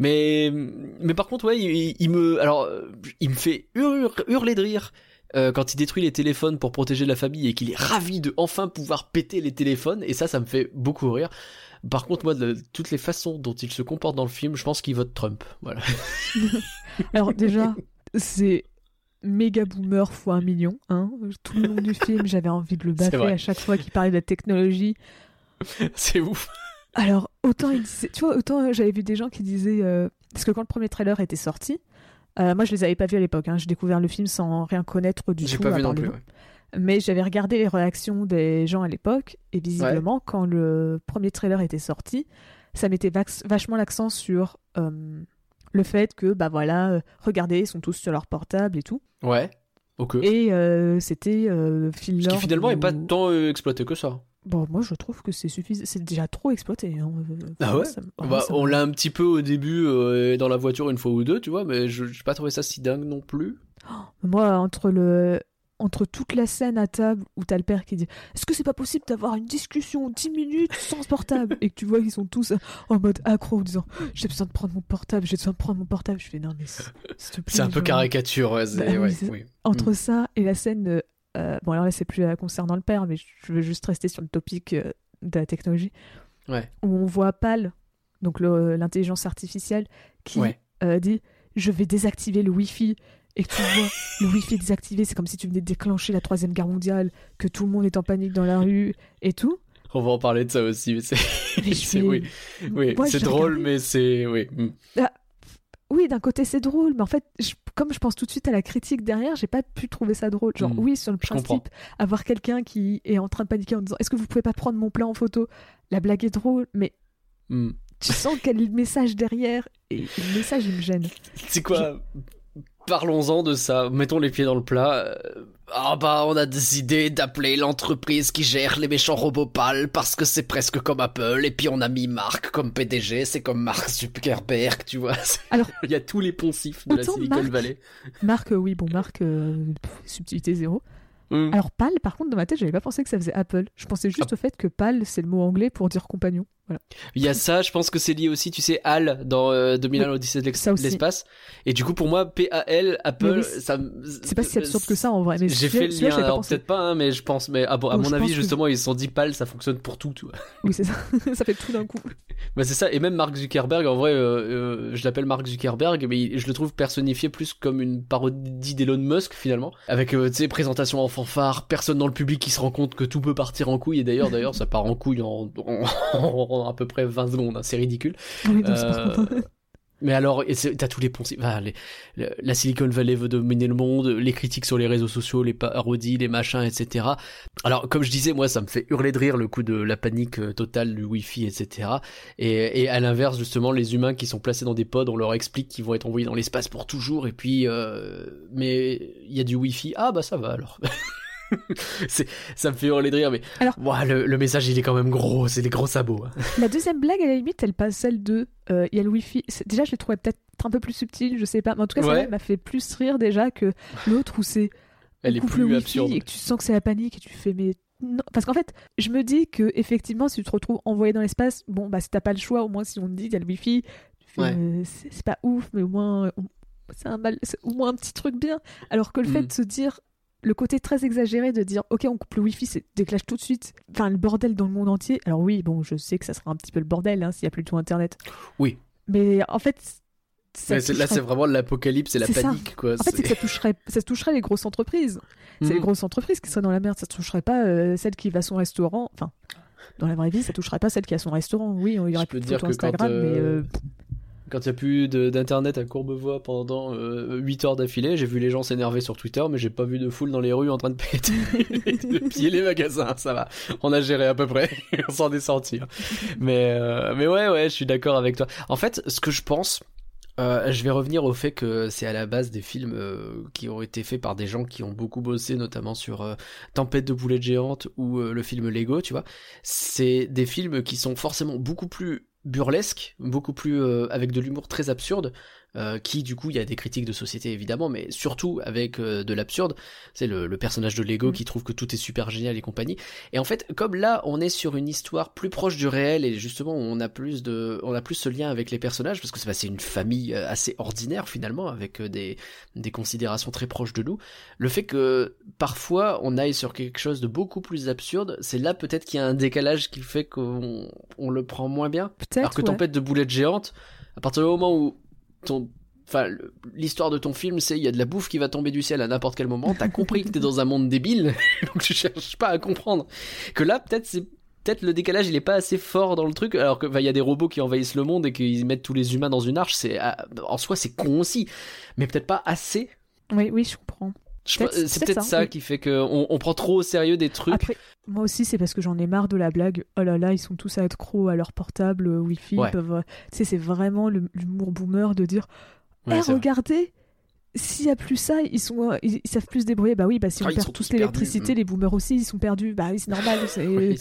Mais, mais par contre, ouais, il, me, alors, il me fait hur- hurler de rire. euh, quand il détruit les téléphones pour protéger la famille et qu'il est ravi de enfin pouvoir péter les téléphones et ça ça me fait beaucoup rire par contre moi de toutes les façons dont il se comporte dans le film je pense qu'il vote Trump voilà
Alors déjà, c'est méga boomer fois un million. Hein. Tout le long du film, j'avais envie de le baffer à chaque fois qu'il parlait de la technologie.
c'est ouf
Alors autant il disait, tu vois, autant euh, j'avais vu des gens qui disaient euh, parce que quand le premier trailer était sorti, euh, moi je les avais pas vus à l'époque. Hein. J'ai découvert le film sans rien connaître du
j'ai
tout.
pas
à
vu non plus ouais.
Mais j'avais regardé les réactions des gens à l'époque, et visiblement, quand le premier trailer était sorti, ça mettait vachement l'accent sur euh, le fait que, bah voilà, euh, regardez, ils sont tous sur leur portable et tout.
ouais ok
Et euh, c'était euh, Phil
ce qui finalement est
ou-
pas tant exploité que ça
Bon, moi je trouve que c'est suffisant, c'est déjà trop exploité. hein.
Ah ouais
ça
Bah,
ça
on l'a un petit peu au début dans la voiture une fois ou deux tu vois mais je j'ai pas trouvé ça si dingue non plus
Moi, entre le entre toute la scène à table où t'as le père qui dit Est-ce que c'est pas possible d'avoir une discussion 10 minutes sans portable? Et que tu vois qu'ils sont tous en mode accro en disant J'ai besoin de prendre mon portable, j'ai besoin de prendre mon portable. Je fais Non, mais s'il te plaît.
c'est un peu
genre,
caricature ouais, c'est-
Bah
ouais, oui.
Entre ça et la scène. euh, bon, alors là, c'est plus euh, concernant le père, mais je veux juste rester sur le topic euh, de la technologie.
Ouais.
Où on voit Pal, donc l'intelligence artificielle, qui euh, dit Je vais désactiver le Wi-Fi. Et que tu vois le Wi-Fi désactivé, c'est comme si tu venais de déclencher la Troisième Guerre mondiale, que tout le monde est en panique dans la rue et tout.
on va en parler de ça aussi mais c'est oui oui c'est drôle
regardé-
mais c'est oui mm.
oui, d'un côté c'est drôle, mais en fait, je- comme je pense tout de suite à la critique derrière, j'ai pas pu trouver ça drôle. Genre,
Hmm,
oui, sur le principe, avoir quelqu'un qui est en train de paniquer en disant Est-ce que vous pouvez pas prendre mon plat en photo? La blague est drôle, mais
Hmm.
tu sens quel est le message derrière, et le message il me gêne.
C'est quoi? Parlons-en de ça. Mettons les pieds dans le plat. Euh, Ah bah, on a décidé d'appeler l'entreprise qui gère les méchants robots pâles parce que c'est presque comme Apple. Et puis on a mis Marc comme PDG. C'est comme Mark Zuckerberg, tu vois.
Alors-
il y a tous les poncifs de la Silicon
Marc-
Valley.
Marc, euh, oui, bon, Marc, euh, subtilité zéro.
Hmm.
Alors, PAL, par contre, dans ma tête, j'avais pas pensé que ça faisait Apple. Je pensais juste
Ah.
au fait que PAL, c'est le mot anglais pour dire compagnon. Voilà.
Il y a ça, je pense que c'est lié aussi, tu sais, HAL dans euh, 2001 l'Odyssée de l'espace. Et du coup, pour moi, P-A-L, Apple,
oui,
ça
C'est pas si absurde que ça en vrai. Mais
J'ai fait le lien, alors peut-être pas, hein, mais je pense, mais à, bon, à
Donc,
mon avis,
que-
justement, ils se sont dit PAL, ça fonctionne pour tout, tu vois.
Oui, c'est ça. ça fait tout d'un coup.
Bah c'est ça, et même Mark Zuckerberg, en vrai, euh, euh, je l'appelle Mark Zuckerberg, mais il- je le trouve personnifié plus comme une parodie d'Elon Musk finalement, avec euh, tu sais présentation en fanfare, personne dans le public qui se rend compte que tout peut partir en couille, et d'ailleurs d'ailleurs ça part en couille en, en- en à peu près 20 secondes, hein, c'est ridicule.
Oui, donc
Euh, mais alors, t'as tous les le- la Silicon Valley veut dominer le monde, les critiques sur les réseaux sociaux, les parodies, les machins, etc. Alors, comme je disais, moi, ça me fait hurler de rire le coup de la panique euh, totale du Wi-Fi, etc. Et, et à l'inverse, justement, les humains qui sont placés dans des pods, on leur explique qu'ils vont être envoyés dans l'espace pour toujours, et puis, euh, mais il y a du Wi-Fi. Ah, bah ça va alors. c'est, ça me fait hurler de rire, mais
Alors-
Ouah, le, le message il est quand même gros, c'est des gros sabots. hein.
La deuxième blague, à la limite, elle passe celle de. euh, Il y a le Wi-Fi. C'est- Déjà, je l'ai trouvé peut-être un peu plus subtil, je sais pas. Mais en tout cas,
Ouais.
elle m'a fait plus rire déjà que l'autre où c'est.
Elle est plus
le
absurde.
Et que tu sens que c'est la panique et tu fais mais. Non. Parce qu'en fait, je me dis que effectivement, si tu te retrouves envoyé dans l'espace, bon, bah, si t'as pas le choix, au moins, si on te dit il y a le Wi-Fi,
Ouais.
euh, c'est pas ouf, mais au moins, euh, c'est un mal, c'est au moins un petit truc bien. Alors que le fait
Mm.
de se dire, le côté très exagéré de dire, ok, on coupe le Wi-Fi, c'est déclenche tout de suite. Enfin, le bordel dans le monde entier. Alors oui, bon, je sais que ça sera un petit peu le bordel hein, s'il y a plus tout Internet.
Oui.
Mais en fait, ça
là, c'est vraiment l'apocalypse et la
C'est ça.
panique, quoi.
en fait, c'est que ça toucherait, ça toucherait les grosses entreprises. C'est les
Mhm.
grosses entreprises qui seraient dans la merde. Ça toucherait pas euh, celle qui va à son restaurant. Enfin, dans la vraie vie, ça toucherait pas celle qui a son restaurant. Oui, il y aurait
Je
plus de
dire que
Instagram, mais
euh,
euh,
Quand il n'y a plus d'internet à Courbevoie pendant euh, 8 heures d'affilée, j'ai vu les gens s'énerver sur Twitter, mais j'ai pas vu de foule dans les rues en train de péter, de piller les magasins. Ça va, on a géré à peu près, on s'en est sorti. hein. Mais euh, mais ouais ouais, je suis d'accord avec toi. En fait, ce que je pense. euh, je vais revenir au fait que c'est à la base des films euh, qui ont été faits par des gens qui ont beaucoup bossé, notamment sur euh, Tempête de boulettes géantes ou euh, le film Lego, tu vois. C'est des films qui sont forcément beaucoup plus burlesques, beaucoup plus euh, avec de l'humour très absurde, euh, qui du coup il y a des critiques de société évidemment, mais surtout avec euh, de l'absurde. C'est le, le personnage de Lego
Mm.
qui trouve que tout est super génial et compagnie. Et en fait, comme là on est sur une histoire plus proche du réel et justement on a plus de, on a plus ce lien avec les personnages parce que c'est bah, c'est une famille euh, assez ordinaire finalement avec euh, des des considérations très proches de nous. Le fait que parfois on aille sur quelque chose de beaucoup plus absurde, c'est là peut-être qu'il y a un décalage qui fait qu'on on le prend moins bien.
peut-être.
Alors que
ouais.
Tempête de boulettes géantes, à partir du moment où ton, enfin, l'histoire de ton film, c'est il y a de la bouffe qui va tomber du ciel à n'importe quel moment, t'as compris que t'es dans un monde débile, donc tu cherches pas à comprendre. Que là, peut-être c'est peut-être le décalage il est pas assez fort dans le truc. Alors que il y a des robots qui envahissent le monde et qu'ils mettent tous les humains dans une arche c'est ah, en soi c'est con aussi. Mais peut-être pas assez.
Oui, oui, je comprends.
Pense- c'est
peut-être ça,
ça,
oui.
qui fait qu'on on prend trop au sérieux des trucs
Après, moi aussi, c'est parce que j'en ai marre de la blague. Oh là là, ils sont tous accros à leur portable euh, Wi-Fi. ils
Ouais.
peuvent, euh, Tu sais, c'est vraiment l'humour boomer de dire
Ouais,
Eh,
c'est vrai.
regardez, s'il y a plus ça, ils sont, euh, ils, ils savent plus se débrouiller. Bah oui, bah si
Ah,
on perd tous l'électricité,
perdus.
les boomers aussi, ils sont perdus. Bah oui, c'est normal. C'est
Oui,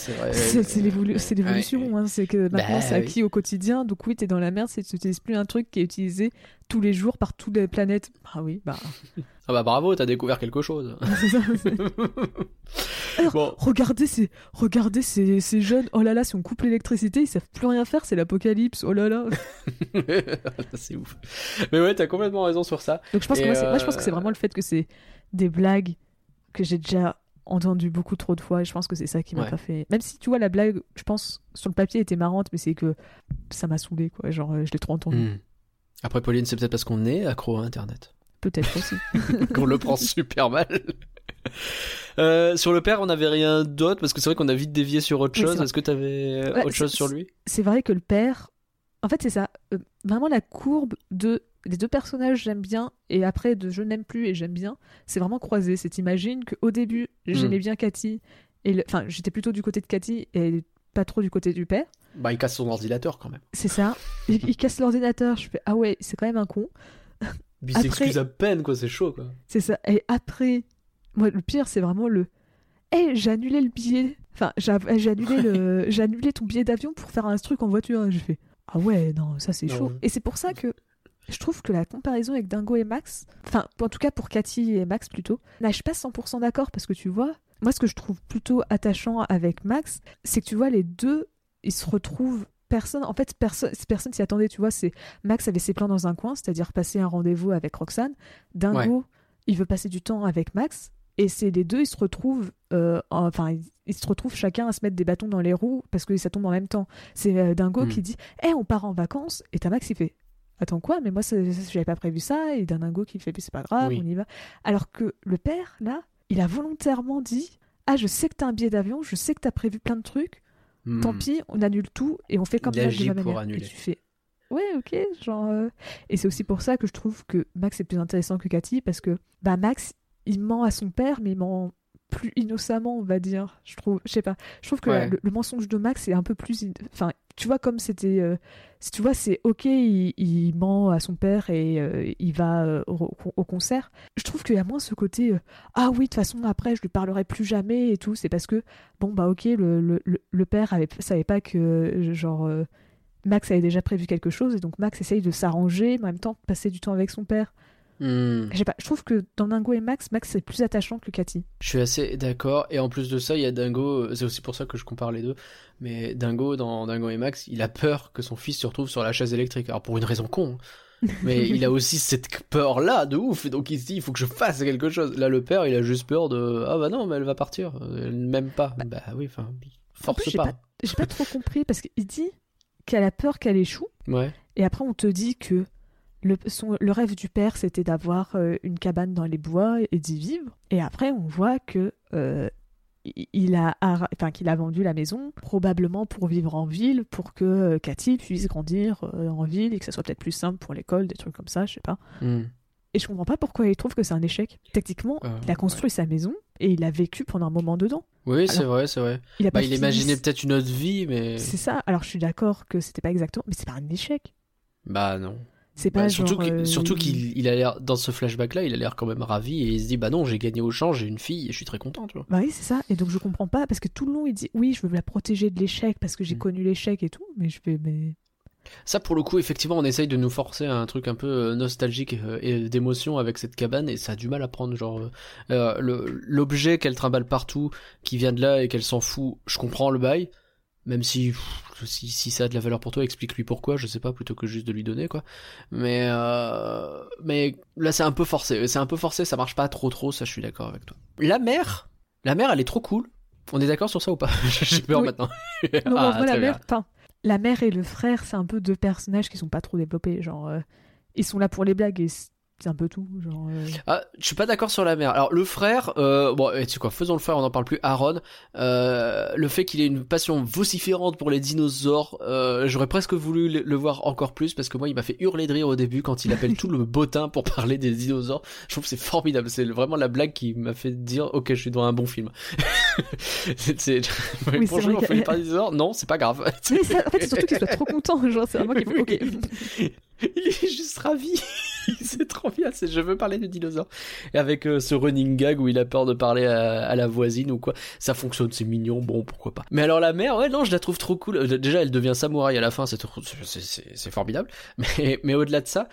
l'évolution. hein, C'est que maintenant,
Bah
c'est
oui.
acquis au quotidien. Donc oui, t'es dans la merde, c'est que tu n'utilises plus un truc qui est utilisé tous les jours par toutes les planètes. Ah oui, bah.
Ah bah bravo, t'as découvert quelque chose.
Alors,
Bon.
regardez ces, regardez ces, ces jeunes. Oh là là, si on coupe l'électricité, ils savent plus rien faire, c'est l'apocalypse. Oh là là.
c'est ouf. Mais ouais, t'as complètement raison sur ça.
Donc je pense, que moi, je pense que c'est
euh,
vraiment le fait que c'est des blagues que j'ai déjà entendues beaucoup trop de fois et je pense que c'est ça qui m'a
Ouais.
pas fait. Même si tu vois la blague, je pense sur le papier était marrante, mais c'est que ça m'a saoulé quoi. Genre euh, je l'ai trop entendu.
Hmm. Après, Pauline, c'est peut-être parce qu'on est accro à Internet.
Peut-être aussi.
qu'on le prend super mal. Euh, sur le père, on n'avait rien d'autre parce que c'est vrai qu'on a vite dévié sur autre chose. Est-ce que t'avais euh,
Ouais,
autre chose sur lui?
c'est vrai que le père, en fait c'est ça, euh, vraiment la courbe de les deux personnages j'aime bien et après de je n'aime plus et j'aime bien, c'est vraiment croisé. C'est imagine qu'au début j'aimais
Hmm.
bien Cathy et le- enfin j'étais plutôt du côté de Cathy et pas trop du côté du père.
Bah, il casse son ordinateur quand même.
C'est ça. Il, il casse l'ordinateur. Je fais ah ouais c'est quand même un con.
Il
Après-
s'excuse à peine, quoi, c'est chaud, quoi.
C'est ça. Et après, moi, le pire, c'est vraiment le. Eh, j'ai annulé le billet. Enfin, j'ai annulé, le... j'ai annulé ton billet d'avion pour faire un truc en voiture. Et J'ai fait Ah ouais, non, ça c'est chaud. Et c'est pour ça que je trouve que la comparaison avec Dingo et Max, enfin, en tout cas pour Cathy et Max plutôt, là, je suis pas 100% d'accord parce que tu vois, moi, ce que je trouve plutôt attachant avec Max, c'est que tu vois, les deux, ils se retrouvent. Personne, en fait, personne, personne s'y attendait, tu vois. C'est Max avait ses plans dans un coin, c'est-à-dire passer un rendez-vous avec Roxane. Dingo, il veut passer du temps avec Max. Et c'est les deux, ils se retrouvent, euh, en- enfin, ils, se retrouvent chacun à se mettre des bâtons dans les roues parce que ça tombe en même temps. C'est euh, Dingo
Hmm.
qui dit, eh, on part en vacances. Et t'as Max qui fait, attends quoi Mais moi, j'avais pas prévu ça. Et d'un Dingo qui fait, c'est pas grave,
Oui.
on y va. Alors que le père, là, il a volontairement dit, ah, je sais que t'as un billet d'avion, je sais que t'as prévu plein de trucs. Tant
Hmm.
pis, on annule tout et on fait comme
Il
de
pour
manière.
annuler.
Et tu fais, ouais, ok, genre. euh, Et c'est aussi pour ça que je trouve que Max est plus intéressant que Cathy parce que bah Max, il ment à son père, mais il ment plus innocemment, on va dire. Je trouve, je sais pas. Je trouve que
Ouais.
le, le mensonge de Max est un peu plus, in- enfin, tu vois comme c'était, euh, si tu vois, c'est ok, il, ment à son père et euh, il va euh, au, concert. Je trouve qu'il y a moins ce côté, ah oui, de toute façon après je lui parlerai plus jamais et tout. C'est parce que bon bah ok, le, le, le- père avait, savait pas que genre Max avait déjà prévu quelque chose et donc Max essaye de s'arranger, en même temps passer du temps avec son père.
Hmm.
Je sais pas, je trouve que dans Dingo et Max, Max c'est plus attachant que Cathy.
Je suis assez d'accord. Et en plus de ça, il y a Dingo. euh, C'est aussi pour ça que je compare les deux. Mais Dingo, dans Dingo et Max, il a peur que son fils se retrouve sur la chaise électrique. Alors pour une raison con. hein. Mais il a aussi cette peur-là de ouf. Et donc il se dit, il faut que je fasse quelque chose. Là, le père, il a juste peur de. Ah bah non, mais elle va partir. Elle m'aime pas. Bah, oui, enfin,
En plus,
force
j'ai
pas.
pas, j'ai pas trop compris parce qu'il dit qu'elle a peur qu'elle échoue
Ouais.
et après on te dit que le, son, le rêve du père c'était d'avoir euh, une cabane dans les bois et d'y vivre et après on voit que euh, il- a, enfin, qu'il a vendu la maison, probablement pour vivre en ville, pour que euh, Cathy puisse grandir euh, en ville et que ça soit peut-être plus simple pour l'école, des trucs comme ça, je sais pas.
Hmm.
Et je comprends pas pourquoi il trouve que c'est un échec. Techniquement,
Euh,
il a construit sa maison et il a vécu pendant un moment dedans.
Oui, c'est vrai, c'est vrai.
Il a
Bah,
pas
il imaginait peut-être une autre vie, mais.
C'est ça. Alors je suis d'accord que c'était pas exactement, mais c'est pas un échec.
Bah non.
C'est
Bah,
pas
surtout
genre, euh,
surtout qu'il il a l'air dans ce flashback là il a l'air quand même ravi et il se dit bah non j'ai gagné au change j'ai une fille et je suis très content tu vois
Bah oui, c'est ça. Et donc je comprends pas parce que tout le long il dit oui, je veux la protéger de l'échec parce que j'ai
Mm.
connu l'échec et tout, mais je fais mais
ça pour le coup effectivement on essaye de nous forcer à un truc un peu euh, nostalgique euh, et d'émotion avec cette cabane et ça a du mal à prendre genre euh, le- l'objet qu'elle trimballe partout qui vient de là et qu'elle s'en fout je comprends le bail même si pff, si, si ça a de la valeur pour toi explique-lui pourquoi je sais pas plutôt que juste de lui donner quoi. Mais euh, mais là c'est un peu forcé c'est un peu forcé ça marche pas trop trop ça je suis d'accord avec toi. La mère la mère elle est trop cool. On est d'accord sur ça ou pas? J'ai peur
Oui.
maintenant.
Non,
Ah,
la mère, enfin, la mère et le frère, c'est un peu deux personnages qui sont pas trop développés. Genre, euh, ils sont là pour les blagues et un peu tout. Genre, euh,
Ah, je suis pas d'accord sur la mère. Alors le frère, euh, bon, tu sais quoi, faisons le frère, on en parle plus. Aaron, euh, le fait qu'il ait une passion vociférante pour les dinosaures, euh, j'aurais presque voulu le, le voir encore plus parce que moi, il m'a fait hurler de rire au début quand il appelle tout le bottin pour parler des dinosaures. Je trouve que c'est formidable. C'est vraiment la blague qui m'a fait dire, ok, je suis dans un bon film. c'est.
Oui,
Bonjour, on fait
que-
parler des dinosaures? Non, c'est pas grave.
Mais ça- en fait, c'est surtout qu'il soit trop content. Genre, c'est vraiment qu'il faut. Ok.
Il est juste ravi. c'est trop bien. Je veux parler de dinosaures. Et avec euh, ce running gag où il a peur de parler à, la voisine ou quoi, ça fonctionne, c'est mignon. Bon, pourquoi pas. Mais alors la mère, ouais, non, je la trouve trop cool. Déjà, elle devient samouraï à la fin, c'est c'est formidable. Mais au-delà de ça.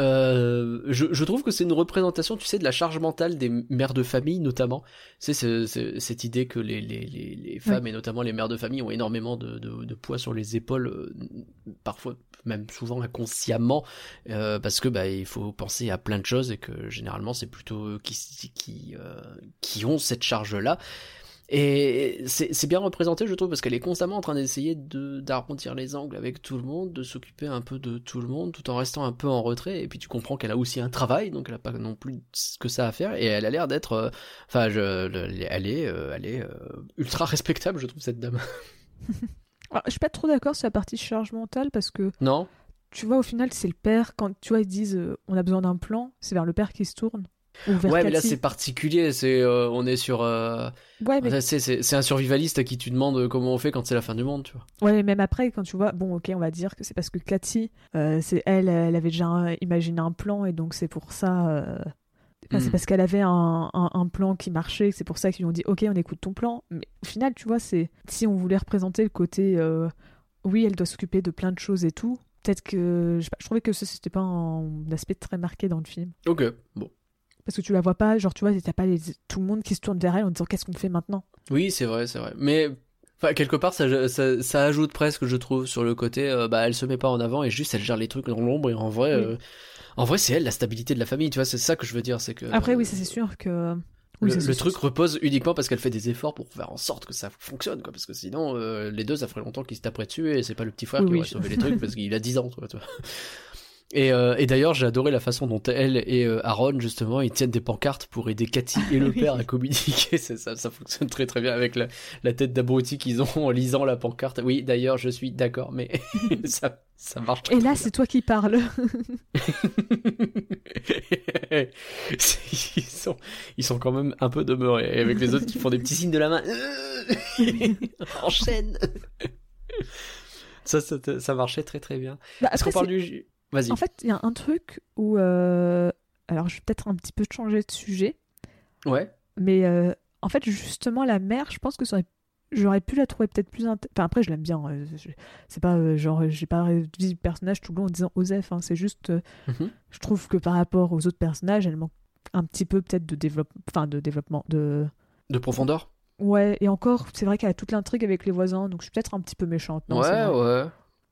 Euh, je, je trouve que c'est une représentation, tu sais, de la charge mentale des mères de famille, notamment. C'est ce- ce- cette idée que les, les, les, les femmes, et notamment les mères de famille, ont énormément de, de, de poids sur les épaules, euh, parfois même souvent inconsciemment, euh, parce que bah il faut penser à plein de choses et que généralement c'est plutôt eux qui qui euh, qui ont cette charge là. Et c'est bien représenté, je trouve, parce qu'elle est constamment en train d'essayer de d'arrondir les angles avec tout le monde, de s'occuper un peu de tout le monde, tout en restant un peu en retrait. Et puis tu comprends qu'elle a aussi un travail, donc elle a pas non plus que ça à faire. Et elle a l'air d'être, euh, enfin, elle est, euh, elle est euh, ultra respectable, je trouve cette dame.
Alors, je suis pas trop d'accord sur la partie charge mentale parce que
Non
tu vois, au final, c'est le père. Quand tu vois, ils disent on a besoin d'un plan, c'est vers le père qui se tourne.
Ouais, mais là c'est particulier. C'est, euh, on est sur. euh,
Ouais, mais,
c'est, c'est, c'est un survivaliste à qui tu demandes comment on fait quand c'est la fin du monde, tu vois.
ouais, mais même après, quand tu vois, bon, ok, on va dire que c'est parce que Cathy, euh, c'est elle, elle avait déjà imaginé un plan et donc c'est pour ça. euh, enfin,
Hmm.
C'est parce qu'elle avait un, un- un plan qui marchait, c'est pour ça qu'ils lui ont dit ok, on écoute ton plan. Mais au final, tu vois, c'est si on voulait représenter le côté euh, oui, elle doit s'occuper de plein de choses et tout. Peut-être que je, sais pas, je trouvais que ça c'était pas un aspect très marqué dans le film.
Ok, bon.
Parce que tu la vois pas, genre tu vois, t'as pas les- tout le monde qui se tourne vers elle en disant qu'est-ce qu'on fait maintenant?
Oui, c'est vrai, c'est vrai. Mais enfin, quelque part, ça, ça, ça ajoute presque, je trouve, sur le côté, euh, bah, elle se met pas en avant et juste elle gère les trucs dans l'ombre. Et en vrai,
Oui.
euh, en vrai, c'est elle la stabilité de la famille. Tu vois, c'est ça que je veux dire, c'est que.
Après, oui, ça c'est sûr que. Oui,
le, truc repose uniquement parce qu'elle fait des efforts pour faire en sorte que ça fonctionne, quoi. Parce que sinon, euh, les deux, ça ferait longtemps qu'ils se taperaient dessus et c'est pas le petit frère
Oui,
qui aurait sauvé les trucs parce qu'il a 10 ans, quoi, tu vois. Et, euh, et d'ailleurs, j'ai adoré la façon dont elle et euh, Aaron, justement, ils tiennent des pancartes pour aider Cathy et le père à communiquer. C'est ça, ça fonctionne très très bien avec la, la tête d'abruti qu'ils ont en lisant la pancarte. Oui, d'ailleurs, je suis d'accord, mais ça, ça marche très
Et là, c'est toi qui parles.
Ils, sont, ils sont quand même un peu demeurés. Et avec les autres qui font des petits signes de la main. Enchaîne ça, ça, ça marchait très très bien.
Bah, après,
parle du. Vas-y.
En fait, il y a un truc où. euh, Alors, je vais peut-être un petit peu changer de sujet.
Ouais.
Mais euh, en fait, justement, la mère, je pense que ça aurait- j'aurais pu la trouver peut-être plus. int- Enfin, après, je l'aime bien. euh, je- C'est pas euh, genre, j'ai pas vu le personnage tout le long en disant Osef. hein, c'est juste. euh,
Mhm.
Je trouve que par rapport aux autres personnages, elle manque un petit peu peut-être de développement. Enfin, de développement. De.
De profondeur
Ouais, et encore, c'est vrai qu'elle a toute l'intrigue avec les voisins, donc je suis peut-être un petit peu méchante. Non,
Ouais, ouais.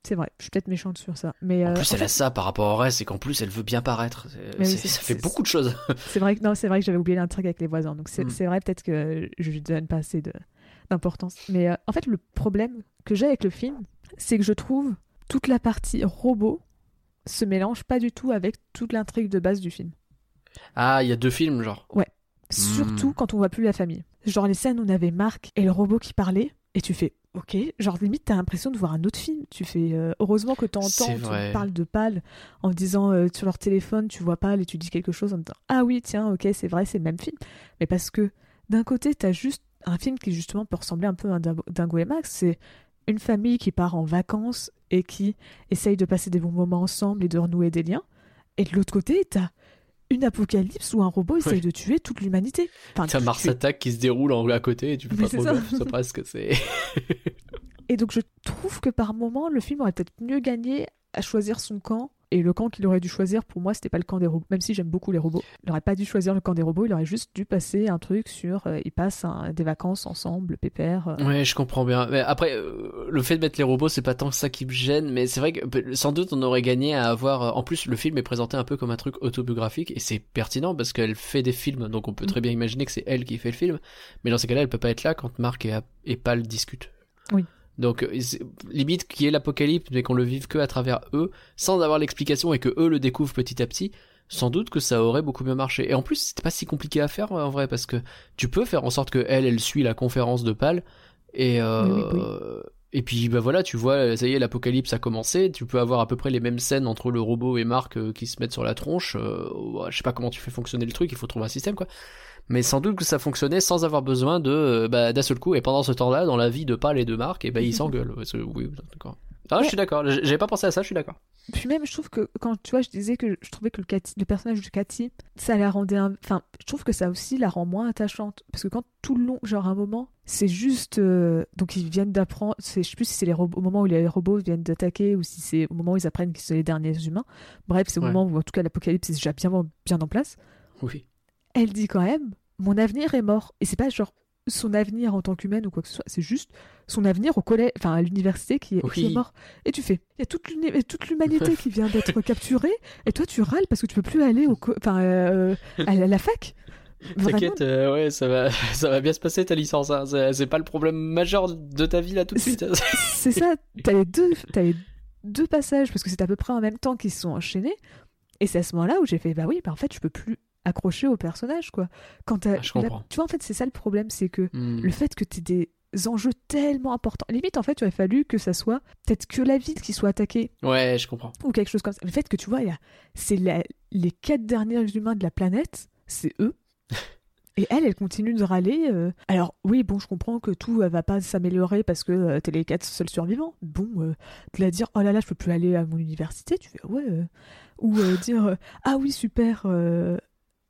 C'est vrai, je suis peut-être méchante sur ça. Mais
En
euh,
plus,
en
elle a ça par rapport au reste, c'est qu'en plus, elle veut bien paraître.
Oui,
ça fait beaucoup de choses.
C'est vrai que non, c'est vrai que j'avais oublié l'intrigue avec les voisins, donc c'est
Mm.
c'est vrai peut-être que je lui donne pas assez d'importance. Mais euh, en fait, le problème que j'ai avec le film, c'est que je trouve toute la partie robot se mélange pas du tout avec toute l'intrigue de base du film.
Ah, il y a deux films, genre.
Surtout
Mm.
quand on voit plus la famille. Genre les scènes où on avait Marc et le robot qui parlaient, et tu fais ok, genre limite t'as l'impression de voir un autre film. Tu fais euh, heureusement que t'entends, tu parles de Pal en disant euh, sur leur téléphone, tu vois Pal et tu dis quelque chose en disant ah oui tiens ok c'est vrai c'est le même film. Mais parce que d'un côté t'as juste un film qui justement peut ressembler un peu à un Dingo et Max, c'est une famille qui part en vacances et qui essaye de passer des bons moments ensemble et de renouer des liens. Et de l'autre côté t'as une apocalypse où un robot essaye
Ouais.
de tuer toute l'humanité. Enfin,
T'as Mars Attack qui se déroule en, à côté et tu peux
Mais
pas trop gaffe, ça presque, c'est.
Et donc je trouve que par moment, le film aurait peut-être mieux gagné à choisir son camp. Et le camp qu'il aurait dû choisir, pour moi, c'était pas le camp des robots. Même si j'aime beaucoup les robots. Il aurait pas dû choisir le camp des robots, il aurait juste dû passer un truc sur... euh, ils passent un- des vacances ensemble, pépère. euh.
Ouais, je comprends bien. Mais après, euh, le fait de mettre les robots, c'est pas tant ça qui me gêne, mais c'est vrai que sans doute on aurait gagné à avoir. euh, En plus, le film est présenté un peu comme un truc autobiographique et c'est pertinent parce qu'elle fait des films, donc on peut très bien imaginer que c'est elle qui fait le film. Mais dans ces cas-là, elle peut pas être là quand Marc et, et Pal discutent.
Oui.
Donc euh, limite qu'il y ait l'apocalypse, mais qu'on le vive que à travers eux, sans avoir l'explication et que eux le découvrent petit à petit. Sans doute que ça aurait beaucoup mieux marché. Et en plus, c'était pas si compliqué à faire en vrai, parce que tu peux faire en sorte que elle, elle suit la conférence de Pal, et euh,
Oui, oui,
et puis bah voilà, tu vois, ça y est, l'apocalypse a commencé. Tu peux avoir à peu près les mêmes scènes entre le robot et Marc euh, qui se mettent sur la tronche. Euh, je sais pas comment tu fais fonctionner le truc. Il faut trouver un système quoi. Mais sans doute que ça fonctionnait sans avoir besoin de euh, bah, d'un seul coup. Et pendant ce temps-là, dans la vie de Pal et de Marc, et bah ils s'engueulent. Ouais, oui, d'accord. Ah, je suis d'accord. J'avais pas pensé à ça. Je suis d'accord.
Puis même, je trouve que quand tu vois, je disais que je trouvais que le, Cathy- le personnage de Cathy, ça la rendait. un- Enfin, je trouve que ça aussi la rend moins attachante. Parce que quand tout le long, genre un moment, c'est juste. euh, Donc ils viennent d'apprendre. Je sais plus si c'est au moment où les robots viennent d'attaquer ou si c'est au moment où ils apprennent qu'ils sont les derniers humains. Bref, c'est au
Ouais.
moment où en tout cas l'apocalypse est déjà bien, bien en place.
Oui.
Elle dit quand même Mon avenir est mort. Et c'est pas genre son avenir en tant qu'humaine ou quoi que ce soit, c'est juste son avenir au collège, enfin à l'université qui, est- qui est
Oui.
mort. Et tu fais, il y a toute l'humanité qui vient d'être capturée, et toi tu râles parce que tu peux plus aller au, enfin, euh, à la, la fac.
T'inquiète, euh, ouais, ça va, ça va bien se passer ta licence. Hein. C'est pas le problème majeur de ta vie là tout de suite.
c'est ça. T'as les deux, t'as les deux passages parce que c'est à peu près en même temps qu'ils se sont enchaînés. Et c'est à ce moment-là où j'ai fait, bah oui, bah en fait je peux plus accrocher au personnage quoi. Quand
Ah, je
la- tu vois en fait c'est ça le problème, c'est que
Hmm.
le fait que tu des enjeux tellement importants. Limite, en fait, il aurait fallu que ça soit peut-être que la ville qui soit attaquée
Ouais, je comprends.
ou quelque chose comme ça. Le fait que tu vois, c'est la- les quatre derniers humains de la planète, c'est eux. Et elle, elle continue de râler. euh. Alors oui, bon, je comprends que tout euh, va pas s'améliorer parce que euh, t'es les quatre seuls survivants. Bon, euh, de la dire, oh là là, je peux plus aller à mon université, tu fais ouais. euh. Ou dire, ah oui, super.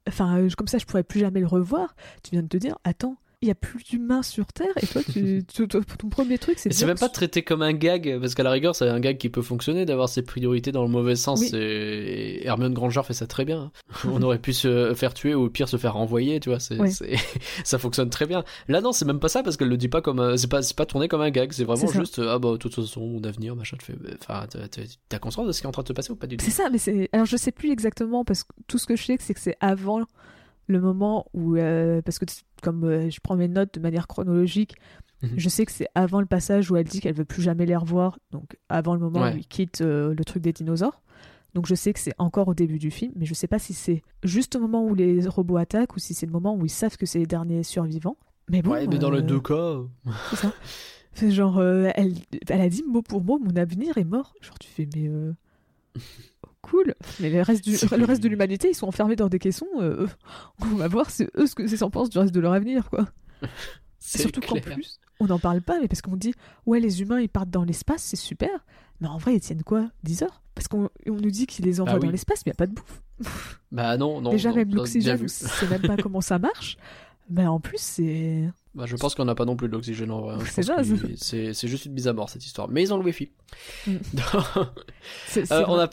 Enfin, euh, comme ça, je pourrais plus jamais le revoir. Tu viens de te dire, attends, il y a plus d'humains sur Terre et toi, tu, tu- toi, ton premier truc, c'est
c'est même pas traité comme un gag, parce qu'à la rigueur, c'est un gag qui peut fonctionner d'avoir ses priorités dans le mauvais sens.
Oui.
Et Hermione Granger fait ça très bien. On aurait pu se faire tuer ou au pire se faire renvoyer, tu vois. Ça fonctionne très bien. Là, non, c'est même pas ça parce qu'elle le dit pas comme, c'est pas, c'est pas tourné comme un gag. C'est vraiment juste, ah bah, de toute façon, mon avenir, machin, tu fais, bah, enfin, t'as conscience de ce qui est en train de te passer ou pas du tout?
C'est ça, mais c'est. Alors je sais plus exactement parce que tout ce que je sais, c'est que c'est avant le moment où, euh, parce que comme euh, je prends mes notes de manière chronologique,
Mhm.
je sais que c'est avant le passage où elle dit qu'elle veut plus jamais les revoir, donc avant le moment
Ouais.
où il quitte euh, le truc des dinosaures. Donc je sais que c'est encore au début du film, mais je sais pas si c'est juste au moment où les robots attaquent ou si c'est le moment où ils savent que c'est les derniers survivants. Mais bon.
ouais, mais dans les deux cas,
c'est ça. C'est genre, elle, elle a dit mot pour mot, mon avenir est mort. Genre, tu fais, mais. Cool. Mais le reste, du,
C'est-
le reste de l'humanité, ils sont enfermés dans des caissons. euh, on va voir c'est eux ce que s'en pensent du reste de leur avenir, quoi.
c'est
Surtout qu'en plus, on n'en parle pas, mais parce qu'on dit, ouais, les humains, ils partent dans l'espace, c'est super. Mais en vrai, ils tiennent quoi 10 heures? Parce qu'on on nous dit qu'ils les envoient
Ah oui.
dans l'espace, mais il n'y a pas de bouffe.
Bah non, non.
Déjà,
non,
même l'oxygène, on sait même pas comment ça marche. Mais en plus, c'est.
Bah, je pense qu'on n'a pas non plus de l'oxygène en vrai. hein.
C'est
c'est c'est juste une mise à mort cette histoire. Mais ils ont le wifi.
Mm. c'est- c'est
Euh, on a...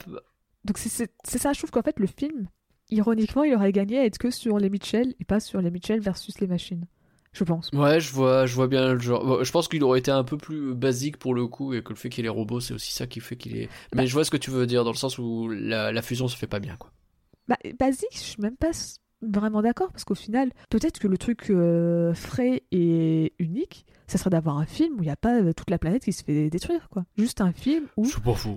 Donc c'est- ça, je trouve qu'en fait le film, ironiquement, il aurait gagné à être que sur les Mitchell et pas sur les Mitchell versus les machines. Je pense.
Ouais, je vois, je vois bien le genre. Je pense qu'il aurait été un peu plus basique pour le coup et que le fait qu'il est robot, c'est aussi ça qui fait qu'il est. Mais
Bah.
je vois ce que tu veux dire dans le sens où la, la fusion se fait pas bien, quoi.
Bah, basique, je suis même pas vraiment d'accord parce qu'au final, peut-être que le truc euh, frais et unique, ça serait d'avoir un film où il n'y a pas euh, toute la planète qui se fait détruire, quoi. Juste un film où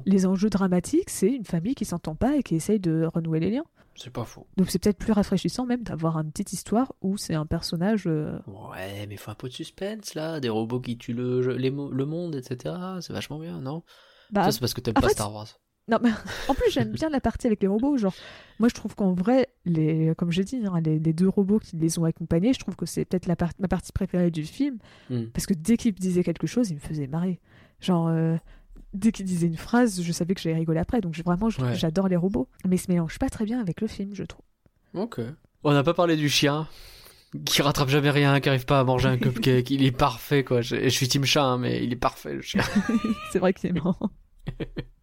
les enjeux dramatiques, c'est une famille qui s'entend pas et qui essaye de renouer les liens.
C'est pas faux.
Donc c'est peut-être plus rafraîchissant même d'avoir une petite histoire où c'est un personnage. euh,
Ouais, mais faut un peu de suspense là, des robots qui tuent le, les le monde, etc. C'est vachement bien, non?
Bah,
Ça, c'est parce que t'aimes pas
fait,
Star Wars.
Non, mais en plus, j'aime bien la partie avec les robots. Genre, moi, je trouve qu'en vrai, les, comme j'ai dit, hein, les, les deux robots qui les ont accompagnés, je trouve que c'est peut-être la par- ma partie préférée du film.
Hmm.
Parce que dès qu'ils disaient quelque chose, ils me faisaient marrer. Genre, euh, dès qu'ils disaient une phrase, je savais que j'allais rigoler après. Donc, vraiment,
Ouais.
j'adore les robots. Mais ils se mélangent pas très bien avec le film, je trouve.
Ok. On n'a pas parlé du chien qui rattrape jamais rien, qui arrive pas à manger un cupcake. il est parfait, quoi. Je, je suis team chat, hein, mais il est parfait, le chien.
c'est vrai que c'est marrant.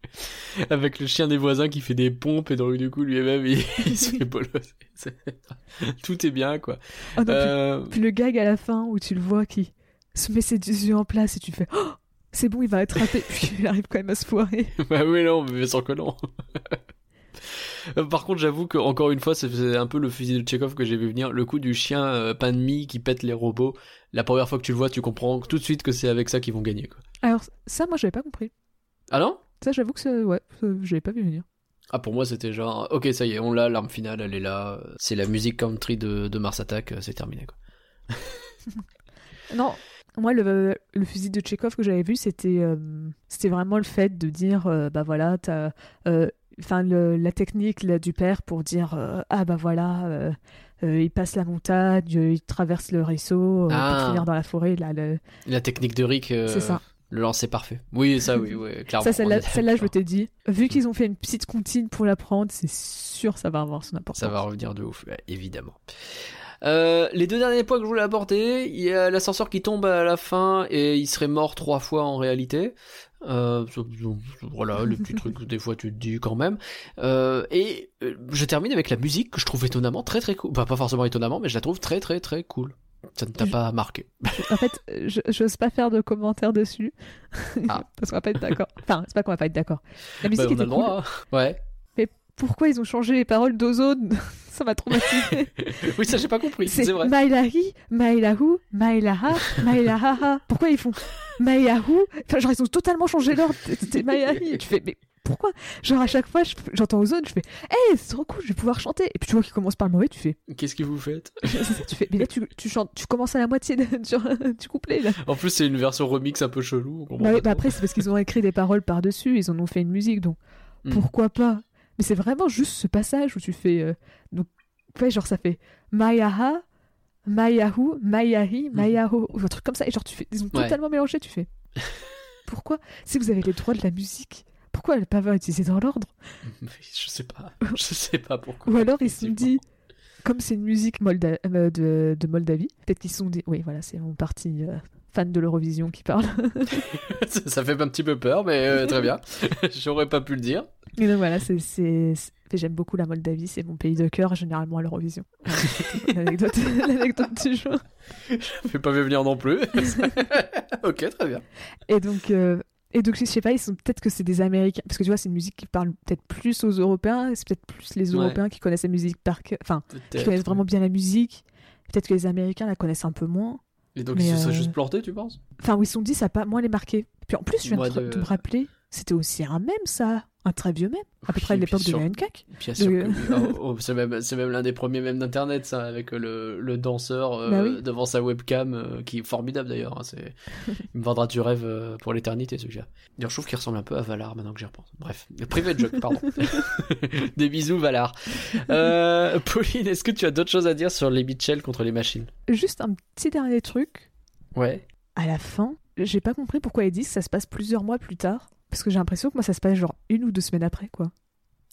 Avec le chien des voisins qui fait des pompes et donc du coup lui-même il, il se fait bolosser. Tout est bien, quoi.
Oh non,
Euh,
puis, le gag à la fin où tu le vois qui se met ses yeux en place et tu fais Oh, c'est bon, il va attraper. Puis il arrive quand même à se foirer.
bah oui, non, mais sûr que non. Euh, Par contre, j'avoue que encore une fois, c'est- c'est un peu le fusil de Tchekhov que j'ai vu venir. Le coup du chien euh, pain de mie qui pète les robots. La première fois que tu le vois, tu comprends tout de suite que c'est avec ça qu'ils vont gagner. Quoi.
Alors, ça, moi, j'avais pas compris.
Ah non?
Ça, j'avoue que c'est- ouais, l'avais pas vu venir.
Ah pour moi c'était genre, ok ça y est, on l'a, l'arme finale, elle est là. C'est la musique country de, de Mars Attack, euh, c'est terminé quoi.
Non, moi, le, le fusil de Tchekhov que j'avais vu, c'était euh, c'était vraiment le fait de dire, euh, bah voilà, t'as. euh, Enfin, la technique là, du père pour dire euh, ah bah voilà euh, euh, il passe la montagne euh, il traverse le ruisseau euh,
Ah.
pour finir dans la forêt là le...
La technique de Rick, euh,
c'est ça
le lancer parfait. Oui ça oui, oui clairement.
ça celle-là
est
celle-là je t'ai dit vu qu'ils ont fait une petite comptine pour la prendre c'est sûr ça va avoir son importance
Ça va revenir de ouf, évidemment. Euh, les deux derniers points que je voulais apporter, il y a l'ascenseur qui tombe à la fin et il serait mort trois fois en réalité. Euh, voilà, les petits trucs que des fois tu te dis quand même. Euh, et je termine avec la musique que je trouve étonnamment très très cool. Enfin, pas forcément étonnamment, mais je la trouve très très très cool. Ça ne t'a
Je-
pas marqué.
En fait, je j'ose pas faire de commentaires dessus.
Ah.
Parce qu'on va pas être d'accord. Enfin, c'est pas qu'on va pas être d'accord. La musique
Bah, on a
était
le
cool.
droit. hein. Ouais.
Pourquoi ils ont changé les paroles d'Ozone Ça m'a traumatisé.
Oui, ça j'ai pas compris.
c'est
vrai.
Mailahi, Mailahu, Mailaha, Mailahaha. Pourquoi ils font Mailahu? Enfin, genre, ils ont totalement changé l'ordre. C'était Mailahi. Et tu fais, mais pourquoi? Genre à chaque fois, je- j'entends Ozone, je fais Hey, c'est trop cool, je vais pouvoir chanter. Et puis tu vois qu'il commence par le mauvais, tu fais
Qu'est-ce que vous faites?
Ça, tu fais Mais là, tu, tu chantes, tu commences à la moitié de- du, du couplet là.
En plus, c'est une version remix un peu chelou.
Bah, oui, bah après, c'est parce qu'ils ont écrit des paroles par-dessus, ils en ont fait une musique, donc
Hmm.
pourquoi pas? Mais c'est vraiment juste ce passage où tu fais. euh, donc, ouais, genre ça fait Mayaha, Mayahu, Mayahi, Mayaho, ou un truc comme ça, et genre tu fais. Ils ont
Ouais.
totalement mélangé, tu fais. Pourquoi? Si vous avez les droits de la musique, pourquoi ne pas utilisé dans l'ordre
je sais pas. Je sais pas pourquoi.
Ou alors ils se sont dit. Comme c'est une musique Molda- euh, de, de Moldavie, peut-être qu'ils se sont dit. Oui, voilà, c'est mon parti euh, fan de l'Eurovision qui parle.
ça, ça fait un petit peu peur, mais euh, très bien. J'aurais pas pu le dire.
Et donc voilà, c'est, J'aime beaucoup la Moldavie, c'est mon pays de cœur, généralement à l'Eurovision. L'anecdote, du jour.
Je vais pas venir non plus. ok, très bien.
Et donc, euh, et donc, je sais pas, ils sont peut-être que c'est des Américains, parce que tu vois, c'est une musique qui parle peut-être plus aux Européens, c'est peut-être plus les
Ouais.
Européens qui connaissent la musique par cœur, enfin, qui connaissent vraiment bien la musique. Peut-être que les Américains la connaissent un peu moins.
Et donc, ils se seraient
euh,
juste plantés, tu penses?
Enfin, où ils se sont dit, ça a pas moins les marquer. Puis en plus, je viens de,
de-
me rappeler, c'était aussi un mème, ça. Un très vieux mème. À peu près de
bien
l'époque de De-
que oui. Oh, oh, c'est même, l'un des premiers mèmes d'internet, ça, avec euh, le, le danseur euh,
Bah oui.
devant sa webcam, euh, qui est formidable d'ailleurs. hein, c'est... Il me vendra du rêve euh, pour l'éternité, celui-là. D'ailleurs, je trouve qu'il ressemble un peu à Valar maintenant que j'y repense. Bref, private joke, pardon. des bisous, Valar. Euh, Pauline, est-ce que tu as d'autres choses à dire sur les Mitchell contre les machines?
Juste un petit dernier truc.
Ouais.
à la fin, j'ai pas compris pourquoi ils disent que ça se passe plusieurs mois plus tard. Parce que j'ai l'impression que moi, ça se passe genre une ou deux semaines après, quoi.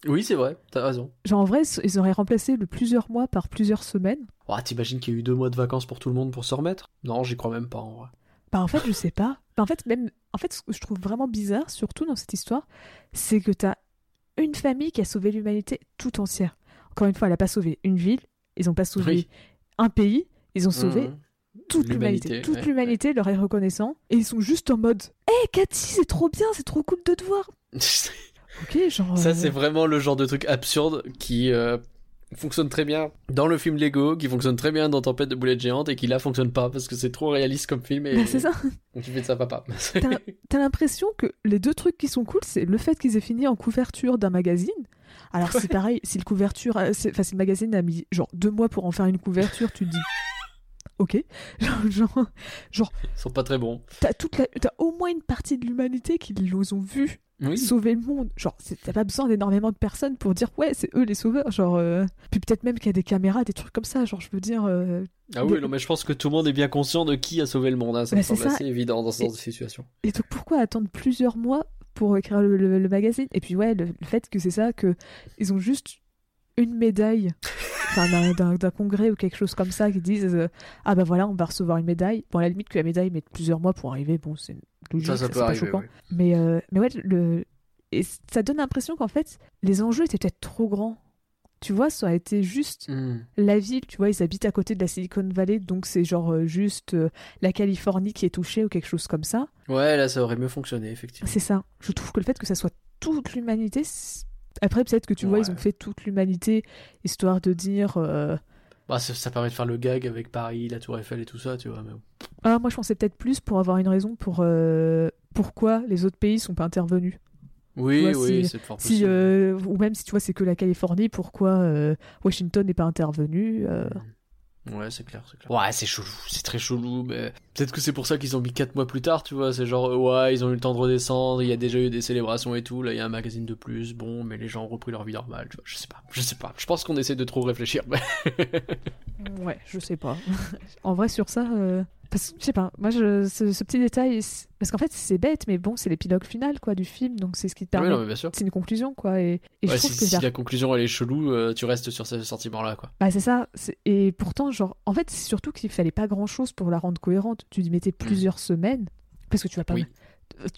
Oui, c'est vrai, t'as raison.
Genre, en vrai, ils auraient remplacé le plusieurs mois par plusieurs semaines.
Oh, t'imagines qu'il y a eu deux mois de vacances pour tout le monde pour se remettre? Non, j'y crois même pas, en vrai.
Bah, en fait, je sais pas. Bah, en fait, même, en fait, ce que je trouve vraiment bizarre, surtout dans cette histoire, c'est que t'as une famille qui a sauvé l'humanité tout entière. Encore une fois, elle a pas sauvé une ville, ils ont pas sauvé
Oui.
un pays, ils ont sauvé
Mhm.
Toute
L'humanité.
Toute
ouais,
l'humanité leur est reconnaissant. Et ils sont juste en mode Hé, Cathy, c'est trop bien, c'est trop cool de te voir. Ok, genre.
Ça,
euh,
c'est vraiment le genre de truc absurde qui euh, fonctionne très bien dans le film Lego, qui fonctionne très bien dans Tempête de boulettes géantes et qui là fonctionne pas parce que c'est trop réaliste comme film et
bah, c'est ça.
Tu fais de ça papa.
T'as- l'impression que les deux trucs qui sont cool, c'est le fait qu'ils aient fini en couverture d'un magazine. Alors c'est pareil, si le couverture, euh, enfin si le magazine a mis genre deux mois pour en faire une couverture, tu te dis, ok, genre, genre,
Ils sont pas très bons.
t'as toute la, t'as au moins une partie de l'humanité qui les ont vus
Oui.
sauver le monde. Genre, c'est- t'as pas besoin d'énormément de personnes pour dire ouais, c'est eux les sauveurs. Genre, euh, puis peut-être même qu'il y a des caméras, des trucs comme ça. Genre, je veux dire, euh,
Ah oui,
de-
non, mais je pense que tout le monde est bien conscient de qui a sauvé le monde. hein. Ça me
Bah, c'est
semble
ça.
assez évident dans ce genre de situation.
Et donc pourquoi attendre plusieurs mois pour écrire le, le- le magazine? Et puis ouais, le, le fait que c'est ça, que ils ont juste une médaille, d'un- congrès ou quelque chose comme ça, qui disent euh, ah bah voilà, on va recevoir une médaille. Bon à la limite que la médaille mette plusieurs mois pour arriver, bon c'est logique,
Ça, ça
c'est pas
arriver.
choquant.
ouais.
Mais euh, mais ouais, le et ça donne l'impression qu'en fait les enjeux étaient peut-être trop grands. Tu vois, ça aurait été juste
Hmm.
la ville, tu vois, ils habitent à côté de la Silicon Valley, donc c'est genre euh, juste la Californie qui est touchée ou quelque chose comme ça.
Ouais, là, ça aurait mieux fonctionné, effectivement.
C'est ça. Je trouve que le fait que ça soit toute l'humanité. Après, peut-être que tu vois,
Ouais.
ils ont fait toute l'humanité histoire de dire. euh,
Bah, ça, ça permet de faire le gag avec Paris, la Tour Eiffel et tout ça, tu vois. Mais...
Ah, moi, je pensais peut-être plus pour avoir une raison pour euh, pourquoi les autres pays sont pas intervenus.
Oui,
vois,
oui,
si-
c'est fort
Si, euh, ou même si tu vois, c'est que la Californie, pourquoi Washington n'est pas intervenu euh,
Ouais, c'est clair, c'est clair. Ouais, c'est chelou, c'est très chelou, mais peut-être que c'est pour ça qu'ils ont mis 4 mois plus tard, tu vois. C'est genre, ouais, ils ont eu le temps de redescendre, il y a déjà eu des célébrations et tout, là, il y a un magazine de plus, bon, mais les gens ont repris leur vie normale, tu vois. Je sais pas, je sais pas. Je pense qu'on essaie de trop réfléchir. mais-
Ouais, je sais pas. en vrai, sur ça, euh, parce que je sais pas. Moi, je, ce, ce petit détail, parce qu'en fait, c'est bête, mais bon, c'est l'épilogue final quoi du film, donc c'est ce qui te
Oui,
permet. c'est une conclusion quoi, et, et
Ouais,
je trouve
si,
que
si la conclusion elle est chelou, euh, tu restes sur ce sentiment-là, quoi.
Bah c'est ça. Et pourtant, genre, en fait, c'est surtout qu'il fallait pas grand-chose pour la rendre cohérente. Tu y mettais plusieurs semaines, parce que tu vas pas.
Mm. Oui.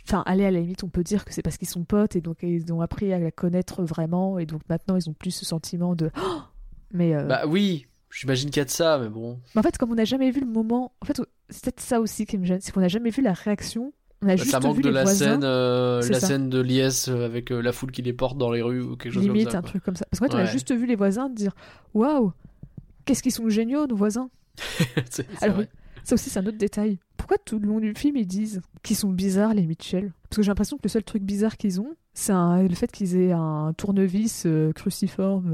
Enfin, aller à la limite, on peut dire que c'est parce qu'ils sont potes et donc ils ont appris à la connaître vraiment et donc maintenant ils ont plus ce sentiment de. Oh mais, euh,
Bah oui, j'imagine qu'il y a de ça, mais bon.
mais en fait, comme on n'a jamais vu le moment, en fait, c'est peut-être ça aussi qui me gêne, c'est qu'on n'a jamais vu la réaction. On a
Bah,
juste
ça manque
vu
de
les
la
voisins.
scène, euh, la
ça.
scène de liesse euh, avec euh, la foule qui les porte dans les rues ou quelque chose
limite
comme ça.
un
quoi.
truc comme ça. Parce qu'en fait, on a
Ouais.
juste vu les voisins dire waouh, qu'est-ce qu'ils sont géniaux nos voisins.
c'est
Alors
vrai.
Ça aussi, c'est un autre détail. Pourquoi tout le long du film, ils disent qu'ils sont bizarres, les Mitchell? Parce que j'ai l'impression que le seul truc bizarre qu'ils ont, c'est un- le fait qu'ils aient un tournevis euh, cruciforme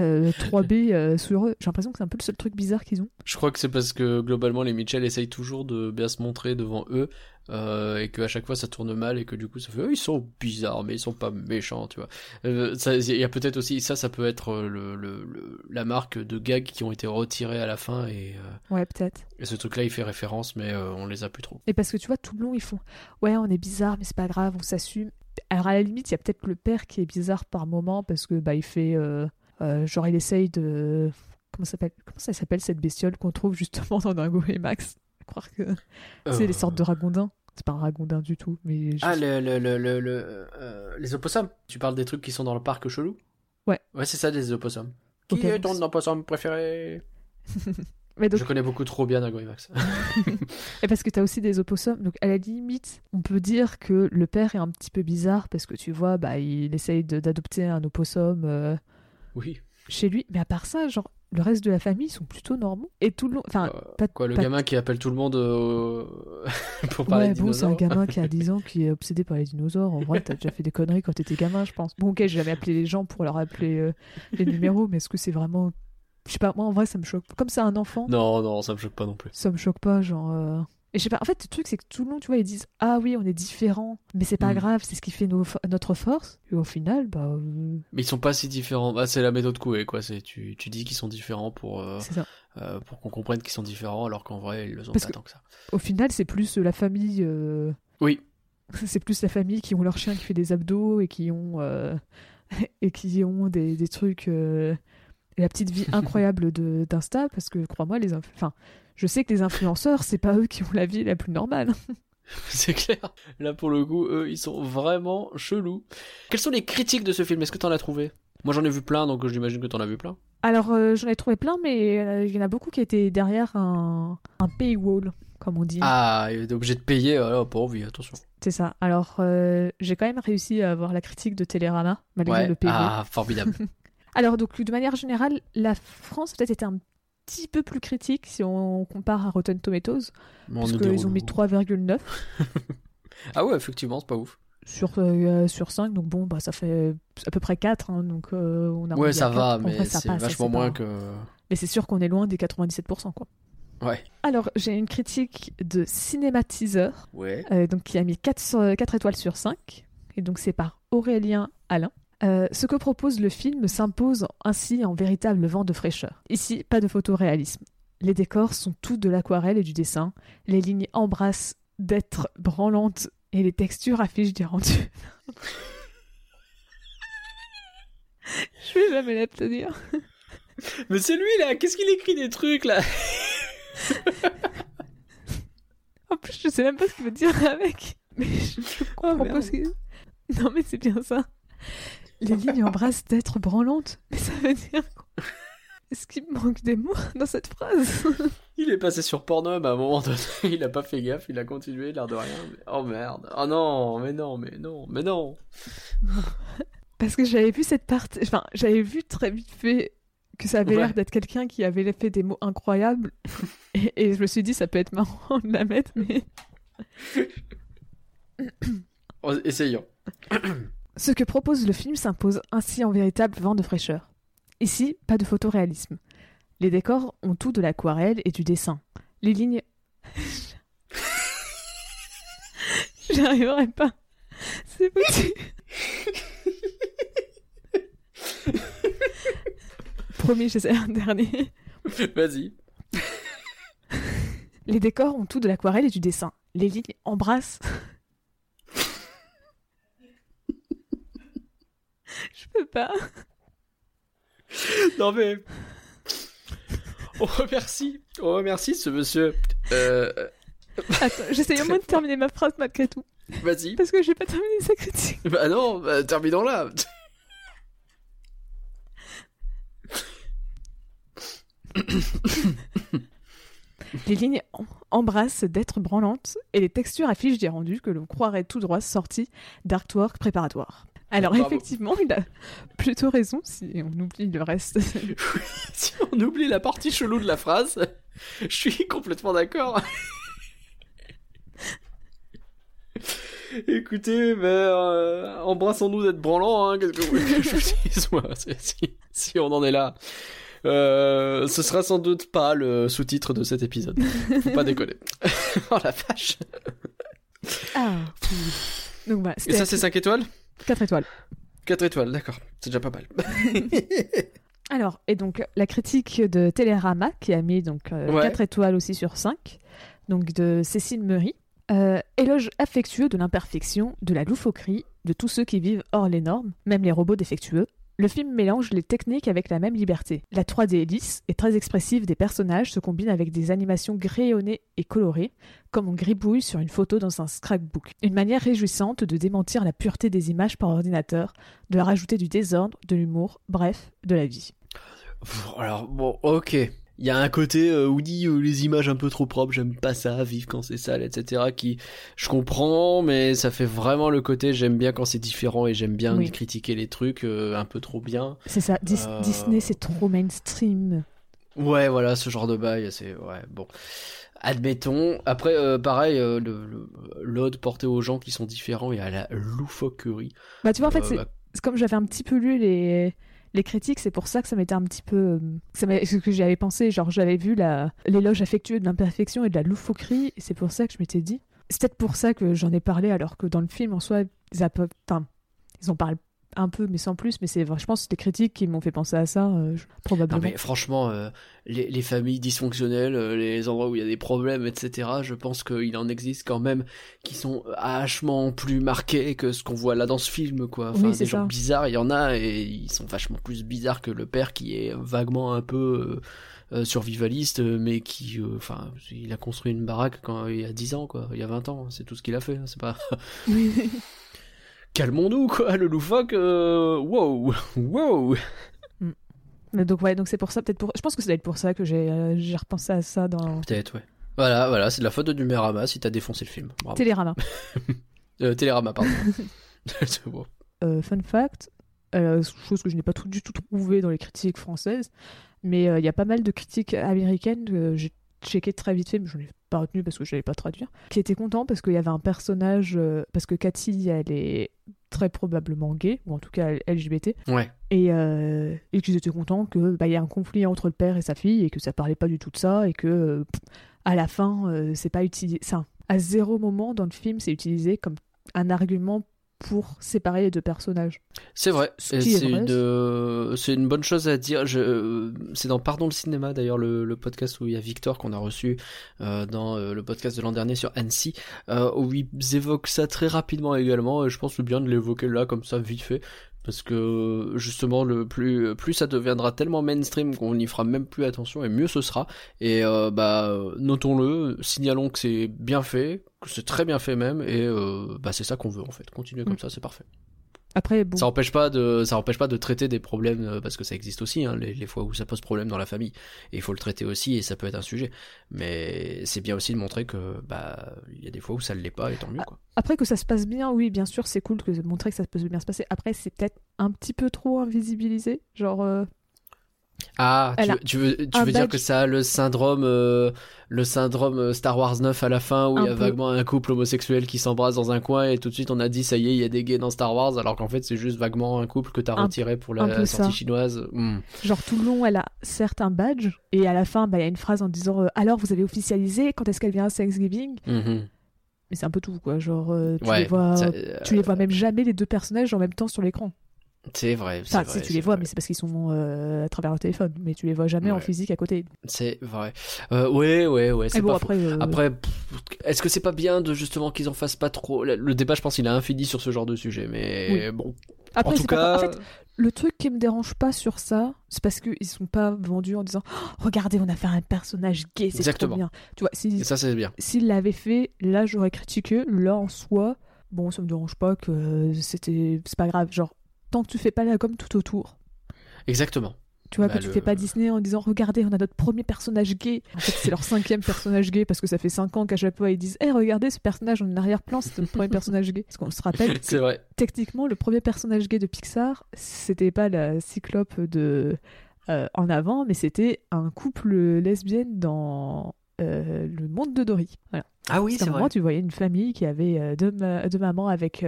euh, euh, 3B euh, sur eux. J'ai l'impression que c'est un peu le seul truc bizarre qu'ils ont.
Je crois que c'est parce que globalement les Mitchell essayent toujours de bien se montrer devant eux euh, et qu'à chaque fois ça tourne mal et que du coup ça fait oh, ils sont bizarres mais ils sont pas méchants tu vois. Euh, Il y a peut-être aussi ça ça peut être euh, le, le- le- la marque de gags qui ont été retirés à la fin et, euh,
Ouais, peut-être.
et ce truc là il fait référence mais euh, on les a plus trop.
Et parce que tu vois, tout le long, ils font Ouais, on est bizarre, mais c'est pas grave, on s'assume. Alors, à la limite, il y a peut-être le père qui est bizarre par moment parce que, bah, il fait. euh, genre, il essaye de. Comment ça s'appelle Comment ça s'appelle cette bestiole qu'on trouve justement dans Dingo et Max? Crois que c'est
Euh,
les sortes de ragondins. C'est pas un ragondin du tout, mais.
Ah, le, le, le, euh, les opossums. Tu parles des trucs qui sont dans le parc chelou?
Ouais.
Ouais, c'est ça, des opossums. Qui
Ok,
est ton opossum préféré?
Mais donc,
Je connais beaucoup trop bien et Max.
Et parce que t'as aussi des opossums, donc à la limite, on peut dire que le père est un petit peu bizarre parce que tu vois, bah, il essaye d'adopter un opossum euh,
oui.
chez lui, mais à part ça, genre, le reste de la famille ils sont plutôt normaux. Et tout le long, enfin,
Euh,
pas-
Quoi, le
pas-
gamin qui appelle tout le monde euh, pour parler
ouais,
de
bon, c'est un gamin qui a 10 ans qui est obsédé par les dinosaures. En vrai, t'as déjà fait des conneries quand t'étais gamin, je pense. Bon, ok, j'ai jamais appelé les gens pour leur appeler euh, les numéros, mais est-ce que c'est vraiment. Je sais pas, moi en vrai, ça me choque. Comme c'est un enfant,
Non, non, ça me choque pas non plus.
ça me choque pas, genre. Et je sais pas, en fait, le truc, c'est que tout le long, tu vois, ils disent Ah oui, on est différents, mais c'est pas
Mm.
grave, c'est ce qui fait nos notre force. Et au final, bah, euh,
Mais ils sont pas si différents. Bah, c'est la méthode Coué, quoi. C'est tu, tu dis qu'ils sont différents pour euh, euh, pour qu'on comprenne qu'ils sont différents, alors qu'en vrai ils le sont
Parce
pas
que-
tant que ça.
Au final, c'est plus la famille.
Oui.
c'est plus la famille qui ont leur chien qui fait des abdos et qui ont et qui ont des, des trucs la petite vie incroyable de d'Insta parce que crois-moi les enfin je sais que les influenceurs c'est pas eux qui ont la vie la plus normale
c'est clair. Là pour le coup, eux, ils sont vraiment chelous. Quelles sont les critiques de ce film? Est-ce que t'en as trouvé? Moi j'en ai vu plein, donc j'imagine que t'en as vu plein.
alors euh, j'en ai trouvé plein mais euh, il y en a beaucoup qui étaient derrière un un paywall comme on dit
Ah, il est obligé de payer, alors pas envie, attention.
c'est ça alors euh, j'ai quand même réussi à avoir la critique de Télérama malgré
Ouais.
le paywall
Ah, formidable.
Alors, donc, de manière générale, la France a peut-être été un petit peu plus critique si on compare à Rotten Tomatoes,
Bon,
parce qu'ils ont mis 3,9
Ah ouais, effectivement, c'est pas ouf.
sur, euh, sur 5, donc bon, bah, ça fait à peu près 4, hein, donc euh, on a
Ouais, ça va,
4. En
mais c'est vachement moins
pas-
que.
Mais c'est sûr qu'on est loin des 97%, quoi.
Ouais.
Alors, j'ai une critique de Cinématiseur,
Ouais.
euh, donc qui a mis 4, 4 étoiles sur 5, et donc c'est par Aurélien Alain. Euh, ce que propose le film s'impose ainsi en véritable vent de fraîcheur. Ici, pas de photoréalisme. Les décors sont tous de l'aquarelle et du dessin. Les lignes embrassent d'être branlantes et les textures affichent des rendus. Je vais jamais l'obtenir.
Mais c'est lui là, qu'est-ce qu'il écrit des trucs là?
En plus, je sais même pas ce qu'il veut dire avec. Mais je, je comprends pas ce. Non, mais c'est bien ça. Les lignes embrassent d'être branlantes. Mais ça veut dire quoi Est-ce qu'il me manque des mots dans cette phrase
Il est passé sur Pornhub à un moment donné, il a pas fait gaffe, il a continué, l'air de rien. mais- Oh merde. Oh non, mais non, mais non, mais non.
Parce que j'avais vu cette partie... Enfin, j'avais vu très vite fait que ça avait
Ouais.
l'air d'être quelqu'un qui avait fait des mots incroyables. Et, et je me suis dit, ça peut être marrant de la mettre, mais...
Essayons.
Ce que propose le film s'impose ainsi en véritable vent de fraîcheur. Ici, pas de photoréalisme. Les décors ont tout de l'aquarelle et du dessin. Les lignes... J'y arriverai pas. C'est foutu. Promis, j'essaie un dernier.
Vas-y.
Les décors ont tout de l'aquarelle et du dessin. Les lignes embrassent. Je peux pas.
Non mais. On remercie, on remercie ce monsieur. Euh,
Attends, j'essaie au moins de terminer ma phrase malgré tout.
vas-y.
Parce que j'ai pas terminé sa critique.
Bah non, bah, terminons là.
Les lignes em- embrassent d'être branlantes et les textures affichent des rendus que l'on croirait tout droit sortis d'artwork préparatoire. Alors
Bravo.
effectivement, il a plutôt raison si on oublie le reste.
si on oublie la partie chelou de la phrase. Je suis complètement d'accord. Écoutez, ben, euh, embrassons-nous d'être branlants, hein, qu'est-ce que vous voulez que je vous dise, si, si on en est là. Euh, ce sera sans doute pas le sous-titre de cet épisode. Faut pas déconner. oh la vache.
Ah. Donc voilà,
Et ça, c'est 5 étoiles?
4 étoiles.
4 étoiles, d'accord. C'est déjà pas mal.
Alors, et donc la critique de Télérama qui a mis donc euh,
Ouais.
4 étoiles aussi sur 5, donc de Cécile Meury. Euh, éloge affectueux de l'imperfection, de la loufoquerie, de tous ceux qui vivent hors les normes, même les robots défectueux. Le film mélange les techniques avec la même liberté. La 3D lisse et très expressive des personnages se combine avec des animations grillonnées et colorées, comme on gribouille sur une photo dans un scrapbook. Une manière réjouissante de démentir la pureté des images par ordinateur, de leur ajouter du désordre, de l'humour, bref, de la vie.
Alors, bon, ok. Il y a un côté euh, où dit euh, les images un peu trop propres, j'aime pas ça, vivre quand c'est sale, etc. qui, je comprends, mais ça fait vraiment le côté j'aime bien quand c'est différent et j'aime bien
Oui.
critiquer les trucs euh, un peu trop bien.
C'est ça, Dis-
Euh,
Disney c'est trop mainstream.
Ouais, voilà, ce genre de bail, c'est, ouais, bon. Admettons. Après, euh, pareil, euh, l'ode porté aux gens qui sont différents et à la loufoquerie.
Bah tu vois en fait
Euh,
c'est
bah,
c'est comme j'avais un petit peu lu les les critiques, c'est pour ça que ça m'était un petit peu euh, ça ce que j'y avais pensé, genre j'avais vu l'éloge affectueux de l'imperfection et de la loufoquerie et c'est pour ça que je m'étais dit c'est peut-être pour ça que j'en ai parlé alors que dans le film en soi ils, ils en parlent un peu mais sans plus mais c'est je pense que c'est les critiques qui m'ont fait penser à ça euh, je-
Non
probablement.
mais franchement, euh, les, les familles dysfonctionnelles, euh, les endroits où il y a des problèmes, etc., je pense qu'il en existe quand même qui sont vachement plus marqués que ce qu'on voit là dans ce film, quoi. Enfin,
Oui,
des gens
ça.
bizarres, il y en a, et ils sont vachement plus bizarres que le père qui est vaguement un peu survivaliste, mais qui, enfin, il a construit une baraque quand il y a 10 ans, quoi, il y a 20 ans, c'est tout ce qu'il a fait, hein, c'est pas... Calmons-nous, quoi, le loufoque, euh, wow, wow
Mais donc ouais donc c'est pour ça peut-être pour je pense que être pour ça que j'ai euh, j'ai repensé à ça dans
Peut-être, ouais. Voilà, voilà, c'est de la faute de Numérama si t'as défoncé le film. Bravo.
Télérama.
Euh, Télérama, pardon. C'est bon.
Euh, fun fact, chose que je n'ai pas tout, du tout trouvé dans les critiques françaises, mais il y a pas mal de critiques américaines que j'ai checké très vite fait, mais je n'ai pas retenu parce que je n'allais pas traduire, qui étaient contents parce qu'il y avait un personnage, euh, parce que Cathy, elle est très probablement gay, ou en tout cas LGBT,
Ouais.
et, euh, et qu'ils étaient contents que bah, y a un conflit entre le père et sa fille, et que ça parlait pas du tout de ça, et que pff, à la fin, euh, c'est pas utilisé, ça, à zéro moment dans le film, c'est utilisé comme un argument pour séparer les deux personnages.
C'est vrai. C'est une, euh, c'est une bonne chose à dire. Euh, c'est dans Pardon le cinéma d'ailleurs le, le podcast où il y a Victor qu'on a reçu euh, dans le podcast de l'an dernier sur Annecy où ils évoquent ça très rapidement également. Et je pense bien de l'évoquer là comme ça vite fait parce que justement le plus plus ça deviendra tellement mainstream qu'on n'y fera même plus attention et mieux ce sera. Et euh, bah notons-le, signalons que c'est bien fait, c'est très bien fait même et euh, bah c'est ça qu'on veut en fait. Continuer comme
Mm.
ça, c'est parfait.
Après, bon,
Ça empêche pas de, ça empêche pas de traiter des problèmes euh, parce que ça existe aussi, hein, les, les fois où ça pose problème dans la famille. Et il faut le traiter aussi et ça peut être un sujet. Mais c'est bien aussi de montrer que bah il y a des fois où ça ne l'est pas et tant mieux quoi.
après que ça se passe bien, oui, bien sûr, c'est cool de montrer que ça peut bien se passer. Après, c'est peut-être un petit peu trop invisibilisé, genre. euh,
Ah, tu, veux- tu veux, tu
un
veux dire que ça a le syndrome, euh, le syndrome euh, Star Wars 9 à la fin où il y a
peu.
vaguement un couple homosexuel qui s'embrasse dans un coin et tout de suite on a dit ça y est il y a des gays dans Star Wars alors qu'en fait c'est juste vaguement un couple que t'as retiré pour la sortie
ça.
chinoise. Hmm.
Genre tout le long, elle a certes un badge, et à la fin, bah, il y a une phrase en disant euh, Alors, vous avez officialisé Quand est-ce qu'elle vient à Thanksgiving?
Mhm.
Mais c'est un peu tout, quoi. Genre, euh, tu,
Ouais,
les vois,
ça,
tu les vois même jamais, les deux personnages, en même temps sur l'écran.
C'est vrai.
Enfin,
vrai,
si tu les vois,
vrai.
mais c'est parce qu'ils sont euh, à travers le téléphone. Mais tu les vois jamais en physique à côté.
C'est vrai. Euh, ouais, ouais, ouais,
bon,
pas
après, euh,
Après, est-ce que c'est pas bien de justement qu'ils en fassent pas trop? Le débat, je pense, il est infini sur ce genre de sujet, mais bon.
après
en tout
pas-
cas,
En fait, le truc qui me dérange pas sur ça, c'est parce qu'ils sont pas vendus en disant Oh, Regardez, on a fait un personnage gay, c'est trop
Exactement.
bien. Tu vois, si,
et ça c'est bien.
s'il l'avait fait, là j'aurais critiqué. Là en soi, bon, ça me dérange pas que c'était. C'est pas grave. Genre, tant que tu fais pas la com tout autour.
Exactement.
Tu vois,
Bah,
que tu
le-
fais pas Disney en disant Regardez, on a notre premier personnage gay. En fait, c'est leur cinquième personnage gay parce que ça fait cinq ans qu'à chaque fois ils disent Eh, regardez ce personnage en arrière-plan, c'est notre premier personnage gay. Parce qu'on se rappelle que
vrai.
techniquement, le premier personnage gay de Pixar, c'était pas la cyclope de euh, en avant, mais c'était un couple lesbienne dans euh, le monde de Dory. Voilà.
Ah oui, c'est
un
vrai.
moment, tu voyais une famille qui avait euh, deux, ma- deux mamans avec,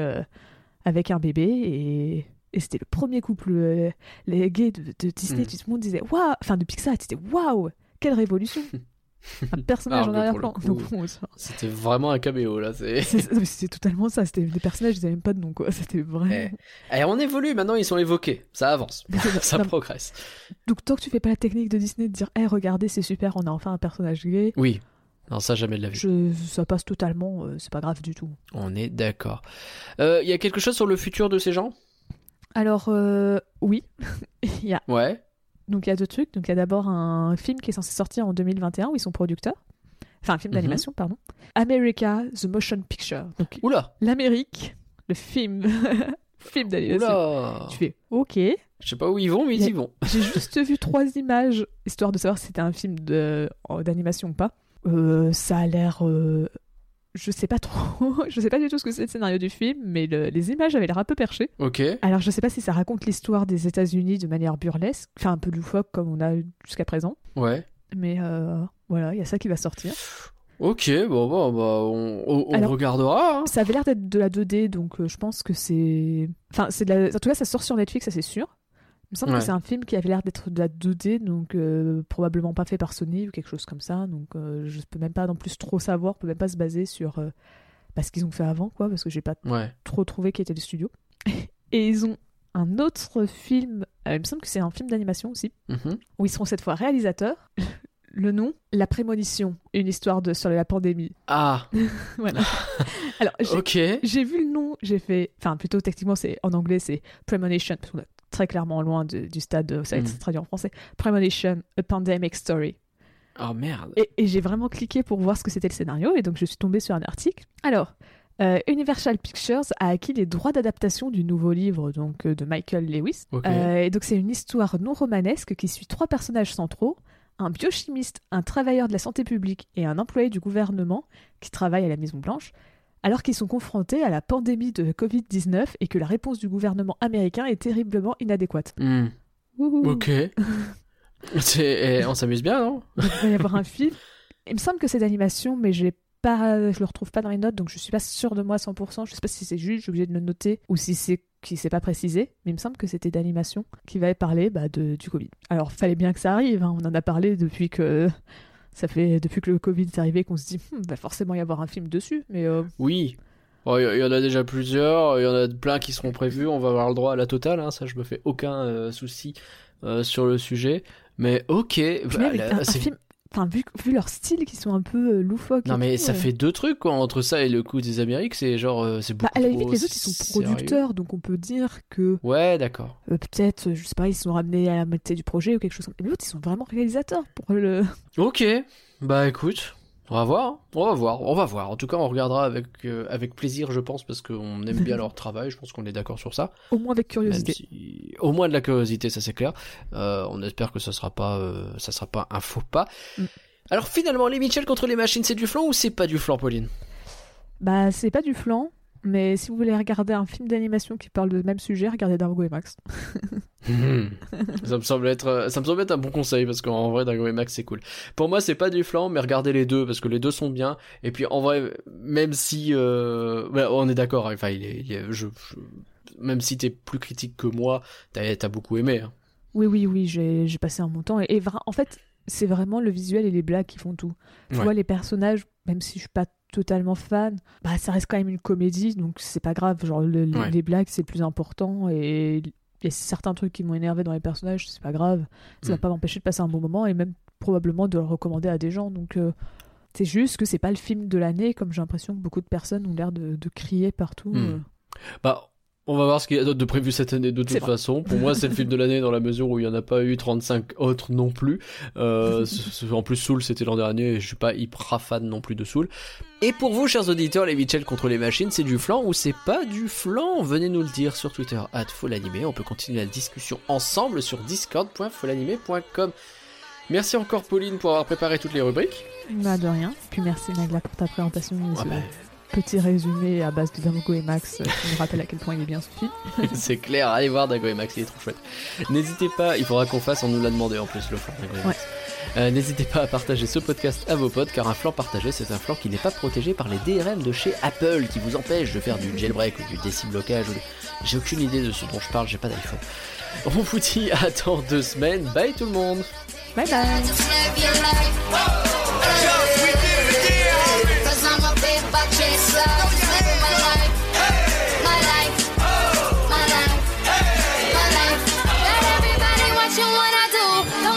avec un bébé et, et c'était le premier couple euh, les gays de, de Disney.
Mm.
Tout le monde disait waouh, enfin de Pixar, tu disais waouh, quelle révolution! Un personnage
Ah,
en arrière-plan.
C'était vraiment un caméo là.
C'était totalement ça. C'était des personnages, ils n'avaient même pas de nom, quoi. C'était vraiment.
Eh, on évolue maintenant, ils sont évoqués. Ça avance, ça
Non,
progresse.
Donc, tant que tu fais pas la technique de Disney de dire, hé, regardez, c'est super, on a enfin un personnage gay,
Oui. Non, ça jamais de la vie.
je... ça passe totalement, euh, c'est pas grave du tout.
On est d'accord. Il y a quelque chose sur le futur de ces gens?
Alors, euh, oui, il y a
Ouais.
Donc il y a deux trucs. Donc il y a d'abord un film qui est censé sortir en 2021 où ils sont producteurs. Enfin un film
Mhm.
d'animation, pardon. America, The Motion Picture. Donc
Oula
l'Amérique, le film, film d'animation. Tu fais OK.
Je sais pas où ils vont, mais ils
Il y
vont.
J'ai juste vu trois images histoire de savoir si c'était un film d'animation ou pas. Euh, ça a l'air. euh, Je sais pas trop. je sais pas du tout ce que c'est le scénario du film, mais le- les images avaient l'air un peu perchées.
Ok.
Alors, je sais pas si ça raconte l'histoire des États-Unis de manière burlesque, enfin un peu loufoque comme on a jusqu'à présent.
Ouais.
Mais euh, voilà, il y a ça qui va sortir.
Ok, bon, bon, bah, on, on- on
Alors-
regardera. hein.
Ça avait l'air d'être de la 2D, donc euh, je pense que c'est. Enfin, c'est de la... en tout cas, ça sort sur Netflix, ça c'est sûr. Il me semble
Ouais.
que c'est un film qui avait l'air d'être de la 2D, donc euh, probablement pas fait par Sony ou quelque chose comme ça. Donc euh, je peux même pas non plus trop savoir, on peut même pas se baser sur euh, bah, ce qu'ils ont fait avant, quoi, parce que j'ai pas
Ouais.
trop trouvé qui était le studio. Et ils ont un autre film, euh, il me semble que c'est un film d'animation aussi,
Mhm.
où ils seront cette fois réalisateurs. Le nom, La Prémonition, une histoire de, sur la pandémie.
Ah,
Voilà. Alors, j'ai vu le nom, j'ai fait. Enfin, plutôt techniquement, c'est en anglais, c'est Premonition, parce qu'on est très clairement loin de- du stade, ça va être
Mm.
traduit en français. Premonition, A Pandemic Story.
Oh merde.
Et, et j'ai vraiment cliqué pour voir ce que c'était le scénario, et donc je suis tombée sur un article. Alors, euh, Universal Pictures a acquis les droits d'adaptation du nouveau livre donc, euh, de Michael Lewis. Euh, et donc, c'est une histoire non romanesque qui suit trois personnages centraux un biochimiste, un travailleur de la santé publique et un employé du gouvernement qui travaille à la Maison-Blanche, alors qu'ils sont confrontés à la pandémie de Covid-19 et que la réponse du gouvernement américain est terriblement inadéquate.
Hmm. Ok. Eh, on s'amuse bien, non?
Il va y avoir un film. Il me semble que c'est d'animation, mais j'ai pas, je le retrouve pas dans les notes, donc je suis pas sûre de moi à 100%. Je sais pas si c'est juste, suis obligée de le noter, ou si c'est qui s'est pas précisé, mais il me semble que c'était d'animation qui va parler bah, de, du Covid. Alors, fallait bien que ça arrive, hein, on en a parlé depuis que ça fait depuis que le Covid est arrivé qu'on se dit, Hmm, va forcément y avoir un film dessus, mais euh,
Oui. Il y, y en a déjà plusieurs, il y en a plein qui seront prévus, on va avoir le droit à la totale, hein, ça je me fais aucun euh, souci euh, sur le sujet. Mais ok, bah,
même,
là,
un, un
c'est-
film, enfin vu, vu leur style qui sont un peu euh, loufoques.
Non mais
tout,
ça
euh,
fait deux trucs quoi, entre ça et le coup des Amériques, c'est genre euh, c'est
bah,
beaucoup
à la
trop
limite, les autres ils sont
sérieux.
producteurs, donc on peut dire que
Ouais, d'accord.
Euh, peut-être, je sais pas, ils se sont ramenés à la moitié du projet ou quelque chose comme ça. Mais l'autre, ils sont vraiment réalisateurs pour le.
Ok, bah écoute, on va voir, hein. on va voir, on va voir. En tout cas, on regardera avec euh, avec plaisir, je pense, parce qu'on aime bien leur travail. Je pense qu'on est d'accord sur ça.
Au moins avec curiosité.
si- au moins de la curiosité, ça c'est clair. Euh, on espère que ça sera pas, euh, ça sera pas un faux pas.
Mm.
Alors finalement, les Mitchell contre les machines, c'est du flan ou c'est pas du flan, Pauline?
Bah, c'est pas du flan, mais si vous voulez regarder un film d'animation qui parle de même sujet, regardez Dargo et Max.
ça me semble être, euh, ça me semble être un bon conseil parce qu'en vrai, Dragon et Max c'est cool. Pour moi, c'est pas du flan, mais regardez les deux parce que les deux sont bien. Et puis en vrai, même si, euh, on est d'accord. hein, Enfin, il est, il est- je, je- même si t'es plus critique que moi, t'as as beaucoup aimé. hein.
Oui, oui, oui, j'ai passé un bon temps. Et, en fait, c'est vraiment le visuel et les blagues qui font tout. Tu
Ouais.
vois, les personnages, même si je suis pas totalement fan, bah, ça reste quand même une comédie, donc c'est pas grave. Genre, le- le-
Ouais.
les blagues, c'est le plus important. Et il y a certains trucs qui m'ont énervé dans les personnages, c'est pas grave. Ça va
Mm.
pas m'empêcher de passer un bon moment et même probablement de le recommander à des gens. Donc, euh, c'est juste que c'est pas le film de l'année, comme j'ai l'impression que beaucoup de personnes ont l'air de, de crier partout.
Mm.
euh.
Bah, on va voir ce qu'il y a d'autre de prévu cette année de toute façon. Pour moi, c'est le film de l'année dans la mesure où il y en a pas eu 35 autres non plus. Euh, en plus, Soul, c'était l'an dernier et je suis pas hyper fan non plus de Soul. Et pour vous, chers auditeurs, les Mitchell contre les machines, c'est du flan ou c'est pas du flan? Venez nous le dire sur Twitter, at Folanimé. On peut continuer la discussion ensemble sur discord.folanimé.com. Merci encore, Pauline, pour avoir préparé toutes les rubriques.
Bah, de rien. Puis merci Nagla pour ta présentation.
Ah bah,
petit résumé à base de Dago et Max euh, qui nous rappelle à quel point il est bien ce film.
c'est clair, allez voir Dago et Max, il est trop chouette. N'hésitez pas, il faudra qu'on fasse, on nous l'a demandé en plus le flanc Dago et Max. Euh, N'hésitez pas à partager ce podcast à vos potes car un flanc partagé c'est un flanc qui n'est pas protégé par les DRM de chez Apple qui vous empêche de faire du jailbreak ou du déciblocage ou de... J'ai aucune idée de ce dont je parle, j'ai pas d'iPhone. On vous dit à dans deux semaines, bye tout le monde
Bye bye
Life. Let everybody what I do.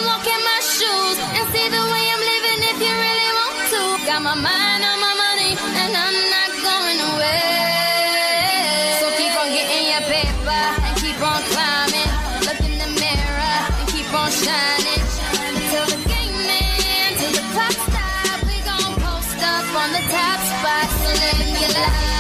Walk in my shoes and see the way I'm living if you really want to. Got my mind on my money and I'm not going away. So keep on getting your paper and keep on climbing. Look in the mirror and keep on shining. Life,